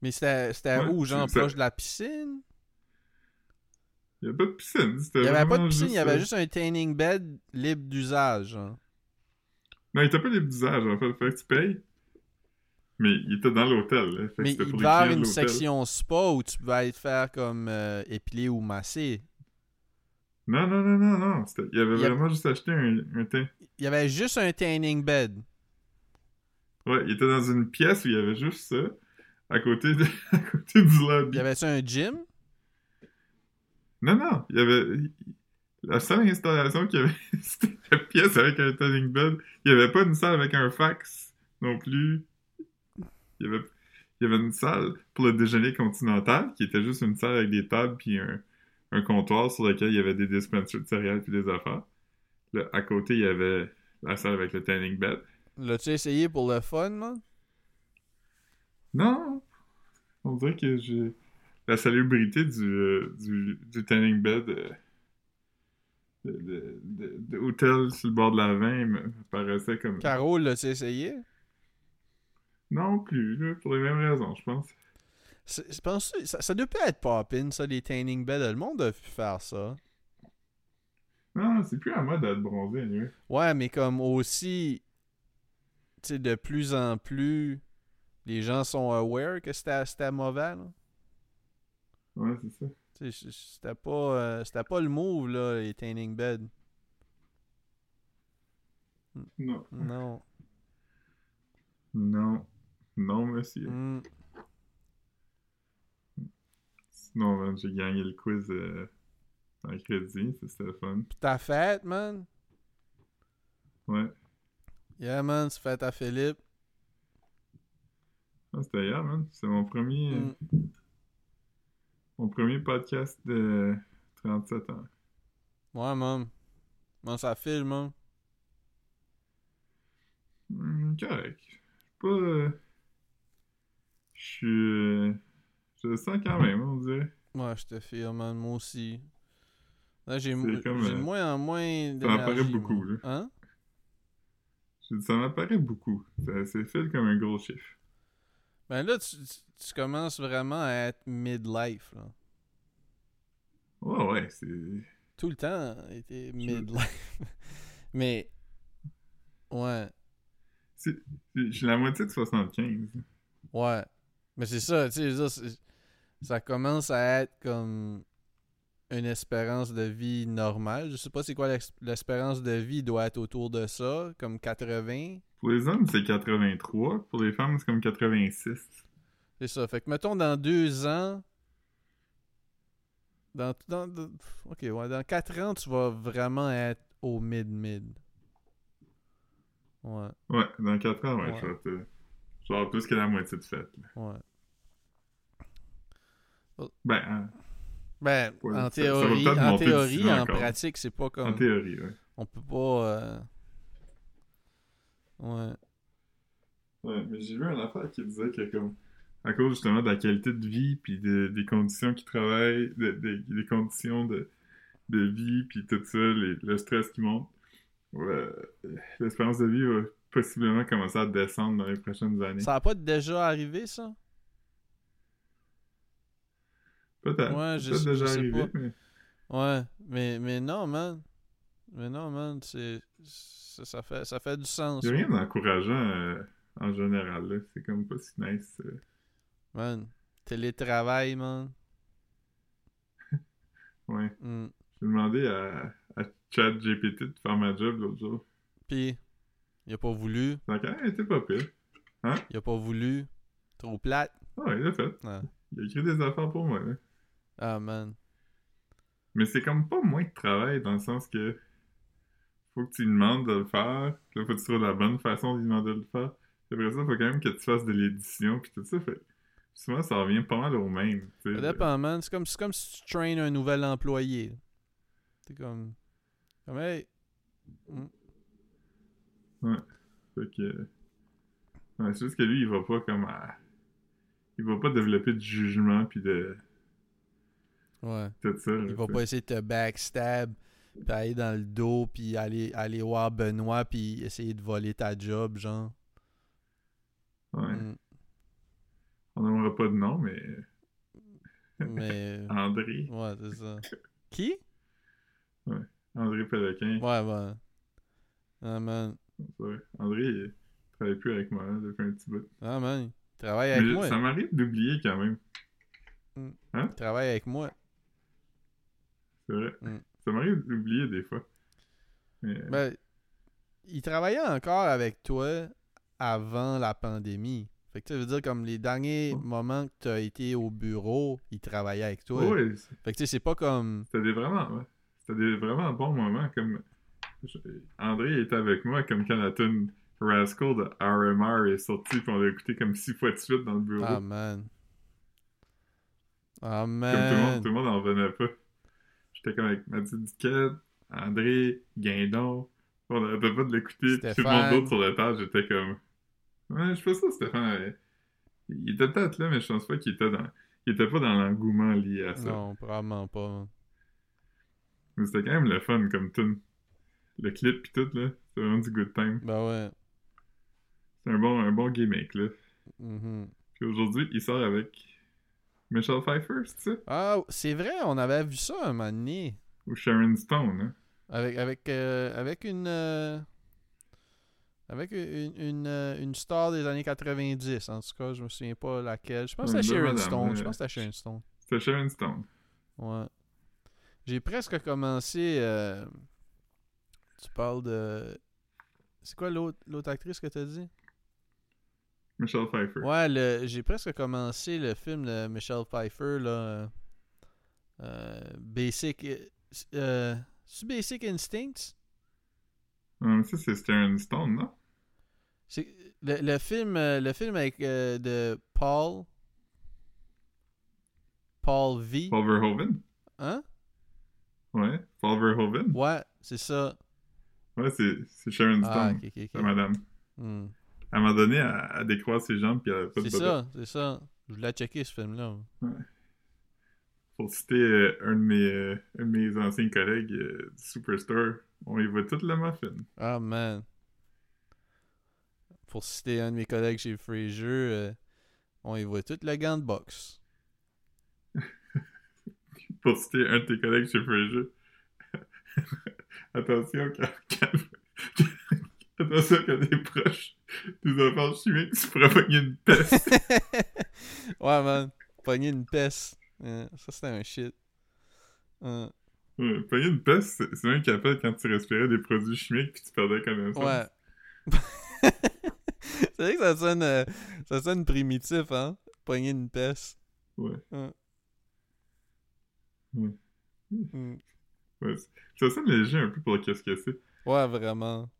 Mais c'était Ouais, où, genre, proche de la piscine? Il n'y a pas de piscine. Il y avait pas de piscine, il y avait euh, juste un tanning bed libre d'usage. Non, il était pas les visages, en fait. Il fallait que tu payes. Mais il était dans l'hôtel. que Mais il devait une section spa où tu pouvais aller te faire comme euh, épiler ou masser. Non, non, non, non, non. Il avait Il vraiment juste acheté un, un teint. Il y avait juste un tanning bed. Ouais, il était dans une pièce où il y avait juste ça, à côté, de... [LAUGHS] à côté du lobby. Il y avait-tu un gym? Non, non, il y avait... La seule installation qu'il y avait, [LAUGHS] c'était la pièce avec un tanning bed. Il n'y avait pas une salle avec un fax non plus. Il y avait, il y avait une salle pour le déjeuner continental, qui était juste une salle avec des tables puis un, un comptoir sur lequel il y avait des dispensers de céréales puis des affaires. Là, à côté, il y avait la salle avec le tanning bed. L'as-tu essayé pour le fun, man? Non! On dirait que j'ai... La salubrité du, euh, du, du tanning bed euh, de, de, de, de hôtel sur le bord de la vin me paraissait comme... Carole, l'as-tu essayé? Non plus, pour les mêmes raisons, je pense. Je pense ça, ça doit pas être poppin, ça, les tanning beds. Le monde a pu faire ça. Non, c'est plus à moi d'être bronzé, anyway. Ouais, mais comme aussi, tu sais, de plus en plus, les gens sont aware que c'était c'était mauvais, là. Ouais, c'est ça. Tu sais, c'était pas, euh, c'était pas le move, là, les tanning beds. Non. Non. Non. Non, monsieur. Mm. Sinon, man, j'ai gagné le quiz euh, en crédit, c'était le fun. Pis ta fête, man? Ouais. Yeah, man, c'est fête à Philippe. Ah, c'était hier, man. C'est mon premier... Mm. Mon premier podcast de 37 ans. Ouais, man. Comment ça file, man? Hmm, correct. Pas... euh, Je suis... euh, Je le sens quand même, on dirait. Ouais, je te file, man. Moi aussi. Là, j'ai comme, euh, moins en moins ça m'apparaît beaucoup, là. Hein? Ça m'apparaît beaucoup. Ça- C'est fait comme un gros chiffre. Ben là, tu, tu- tu commences vraiment à être midlife, là. Ouais, ouais, c'est... Tout le temps, était midlife. [LAUGHS] Mais, ouais, c'est- Je suis la moitié de 75. ouais. Mais c'est ça, tu sais, ça commence à être comme une espérance de vie normale. Je sais pas c'est quoi l'espérance de vie doit être autour de ça, comme 80. Pour les hommes, c'est 83. Pour les femmes, c'est comme 86. C'est ça. Fait que mettons dans deux ans. Dans, dans, ok, ouais, dans quatre ans, tu vas vraiment être au mid-mid. Ouais, Ouais, dans 4 ans, ouais, Ouais. je vais être... Plus que la moitié de fête. ouais. Ben, hein, Ben, Ouais, en ça- ça va théorie, en théorie, en encore. pratique, c'est pas en comme. théorie, ouais. On peut pas. euh, Ouais. Ouais, mais j'ai vu une affaire qui disait que comme à cause justement de la qualité de vie puis de- des conditions qui travaillent, de- de- des conditions de, de vie puis tout ça, les- le stress qui monte, ouais, l'espérance de vie va possiblement commencer à descendre dans les prochaines années. Ça a pas déjà arrivé, ça? Peut-être. Ouais, je- déjà je sais arrivé, pas. mais Ouais, mais, mais non, man. Mais non, man, c'est. Ça, fait, ça fait du sens. il n'y a ouais. rien d'encourageant euh, en général. là. C'est comme pas si nice. euh. Man. Télétravail, man. [LAUGHS] Ouais. Mm. J'ai demandé à, à ChatGPT de faire ma job l'autre jour. Pis, il a pas voulu. A même été pas pire. Il a pas voulu. Trop plate. Ah ouais, il l'a fait. Il a écrit des affaires pour moi. là. Ah, man. Mais c'est comme pas moins de travail dans le sens que faut que tu lui demandes de le faire. Puis là, faut que tu trouves la bonne façon de lui demander de le faire. Puis après ça, faut quand même que tu fasses de l'édition puis tout ça. Fait souvent, ça revient pas mal au même. Ça dépend, man. C'est comme, comme si tu traînes un nouvel employé. C'est comme. Comme, hey. Mm. Fait que. Ouais, c'est juste que lui, il va pas comme à... Il va pas développer de jugement puis de Ouais. tout ça. Il va pas essayer de te backstab, puis aller dans le dos, puis aller, aller voir Benoît, puis essayer de voler ta job, genre. Ouais. Mm. On n'aimera pas de nom, mais Mais. [LAUGHS] André. Ouais, c'est ça. [LAUGHS] Qui? André Péloquin. Ouais, ouais. Ah, man. C'est vrai. André, il travaille plus avec moi depuis un petit bout. Ah, man. Il travaille Mais avec je- moi. ça m'arrive d'oublier quand même. Il travaille avec moi. C'est vrai. Mm. Ça m'arrive d'oublier des fois. Mais, Ben, il travaillait encore avec toi avant la pandémie. Fait que ça veut dire comme les derniers moments que tu as été au bureau, il travaillait avec toi. C'est- Fait que tu sais, c'est pas comme. c'était vraiment, ouais. C'était vraiment bons moments. Comme je- André était avec moi, comme quand la tune Rascal de RMR est sortie, puis on l'a écouté comme six fois de suite dans le bureau. Ah man. Ah Comme tout le monde, tout le monde en revenait pas. J'étais comme avec Mathieu Duquette, André, Guindon. On n'arrêtait pas de l'écouter. Tout le monde d'autre sur le page était comme. Ouais, je pas ça, Stéphane. avait- Il était peut-être là, mais je pense pas qu'il était dans. Il était pas dans l'engouement lié à ça. Non, probablement pas. Mais c'était quand même le fun comme tune. Le clip pis tout, là. C'était vraiment du good time. Ben ouais. C'est un bon, un bon gimmick, là. Mhm. Puis aujourd'hui, il sort avec Michelle Pfeiffer, c'est ça? Ah, c'est vrai, on avait vu ça un moment donné. Ou Sharon Stone, hein? Avec, avec, euh, avec une. euh, avec une, une, euh, une star des années 90, en tout cas, je me souviens pas laquelle. Je pense que c'était Sharon Stone. Je pense que c'était Sharon Stone. C'était Sharon Stone. Ouais. J'ai presque commencé. euh, Tu parles de. C'est quoi l'autre actrice que t'as dit? Michelle Pfeiffer. Ouais, le... j'ai presque commencé le film de Michelle Pfeiffer, là. euh, euh, Basic. Euh, c'est Basic Instincts? Hum, ça, c'est Sharon Stone, non? Le, le film euh, le film avec euh, de Paul Paul V. Paul Verhoeven? Hein? Ouais, Paul Verhoeven. Ouais, c'est ça. Ouais, c'est Sharon Ah, Stone, ok, ok, ok. la madame. Hmm. À un moment donné, elle, elle décroise ses jambes, puis elle a pas de C'est ça, c'est ça. Je voulais checker ce film-là. Pour citer euh, un, de mes, euh, un de mes anciens collègues euh, du Superstore, on y voit toute la muffin. Ah, man. Pour citer un de mes collègues chez Fraser, euh, on y voit tout le gant de boxe. [LAUGHS] Pour citer un de tes collègues chez Fraser. [LAUGHS] Attention quand, [LAUGHS] quand- Attention quand des proches des enfants chimiques se pourraient pogner une peste. [LAUGHS] ouais, man. Pogner une peste. Euh, ça, c'était un shit. Euh, Ouais, pogner une peste, c'est- même qu'appelle quand tu respirais des produits chimiques puis tu perdais connaissance. Ouais. [LAUGHS] c'est vrai que ça sonne, euh, ça sonne primitif, hein? Pogner une peste. Ouais. Ouais. Ouais. Mm. Ouais, c'est- ça sonne léger un peu pour qu'est-ce que c'est. Ouais, vraiment.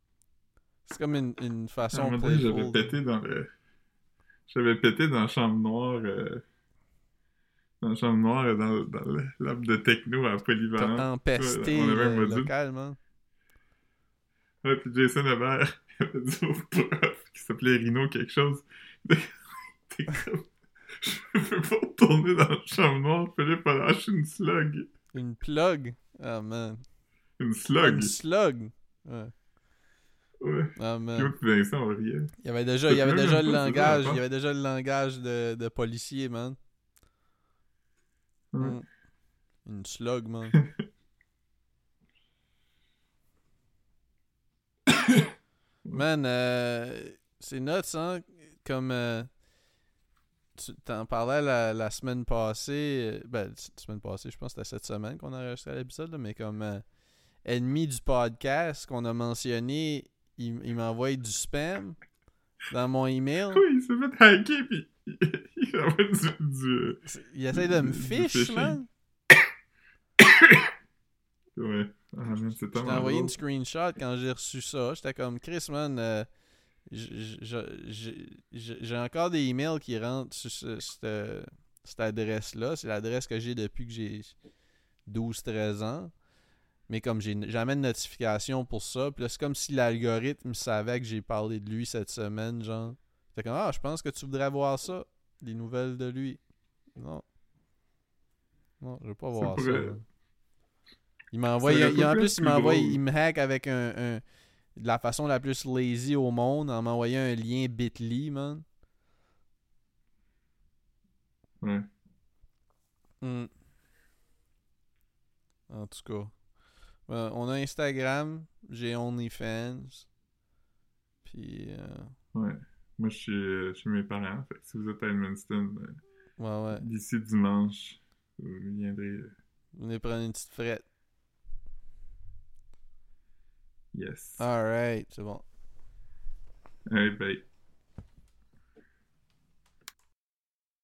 C'est comme une, une un façon moment donné, j'avais pété dans le. J'avais pété dans la chambre noire. euh, Dans la chambre noire, euh, dans, dans le lab de techno à Polyvalent. empesté on avait un le module. local, man. Ouais, puis Jason Hébert, [LAUGHS] avait dit au prof qui s'appelait Rino quelque chose. [LAUGHS] T'es comme. Je peux pas retourner dans la chambre noire, Philippe a lâché une slug. Une plug. Ah, man. Une slug. Une slug. Ouais. Ouais. Ah, man. Vincent, on riait. Il y avait déjà, il y avait déjà le langage. la Il y avait déjà le langage de, de policier, man. Ouais. Mm. Une slug, man. [LAUGHS] man, euh, c'est nuts, hein? Comme euh, tu t'en parlais la, la semaine passée. euh, Ben, la semaine passée, je pense que c'était cette semaine qu'on a enregistré l'épisode, mais comme euh, ennemi du podcast qu'on a mentionné, il, il m'envoie du spam dans mon email. Oui, il s'est fait hacker, puis il, [LAUGHS] il envoie du. du... Il essaie de me fiche, man. [COUGHS] Ouais. Ah, c'est tellement envoyé une screenshot quand j'ai reçu ça. J'étais comme Chris, man. euh, j'ai encore des emails qui rentrent sur ce- cette, cette adresse-là. C'est l'adresse que j'ai depuis que j'ai 12-13 ans. Mais comme j'ai jamais de notification pour ça, puis là, c'est comme si l'algorithme savait que j'ai parlé de lui cette semaine, genre. Fait comme, ah, je pense que tu voudrais voir ça, des nouvelles de lui. Non. Non, je veux pas voir ça. pourrait-. Il m'envoie, en plus, il m'envoie, il me hack avec un, un- de la façon la plus lazy au monde en m'envoyant un lien bit.ly, man. Ouais. Hmm. En tout cas. Ben, on a Instagram, j'ai OnlyFans. Puis, euh, Ouais. Moi, je suis euh, chez mes parents. Fait que si vous êtes à Edmundston, euh, ouais, ouais. d'ici dimanche, vous viendrez. euh, Venez prendre une petite frette. Yes. Alright, c'est bon. Hey, bye.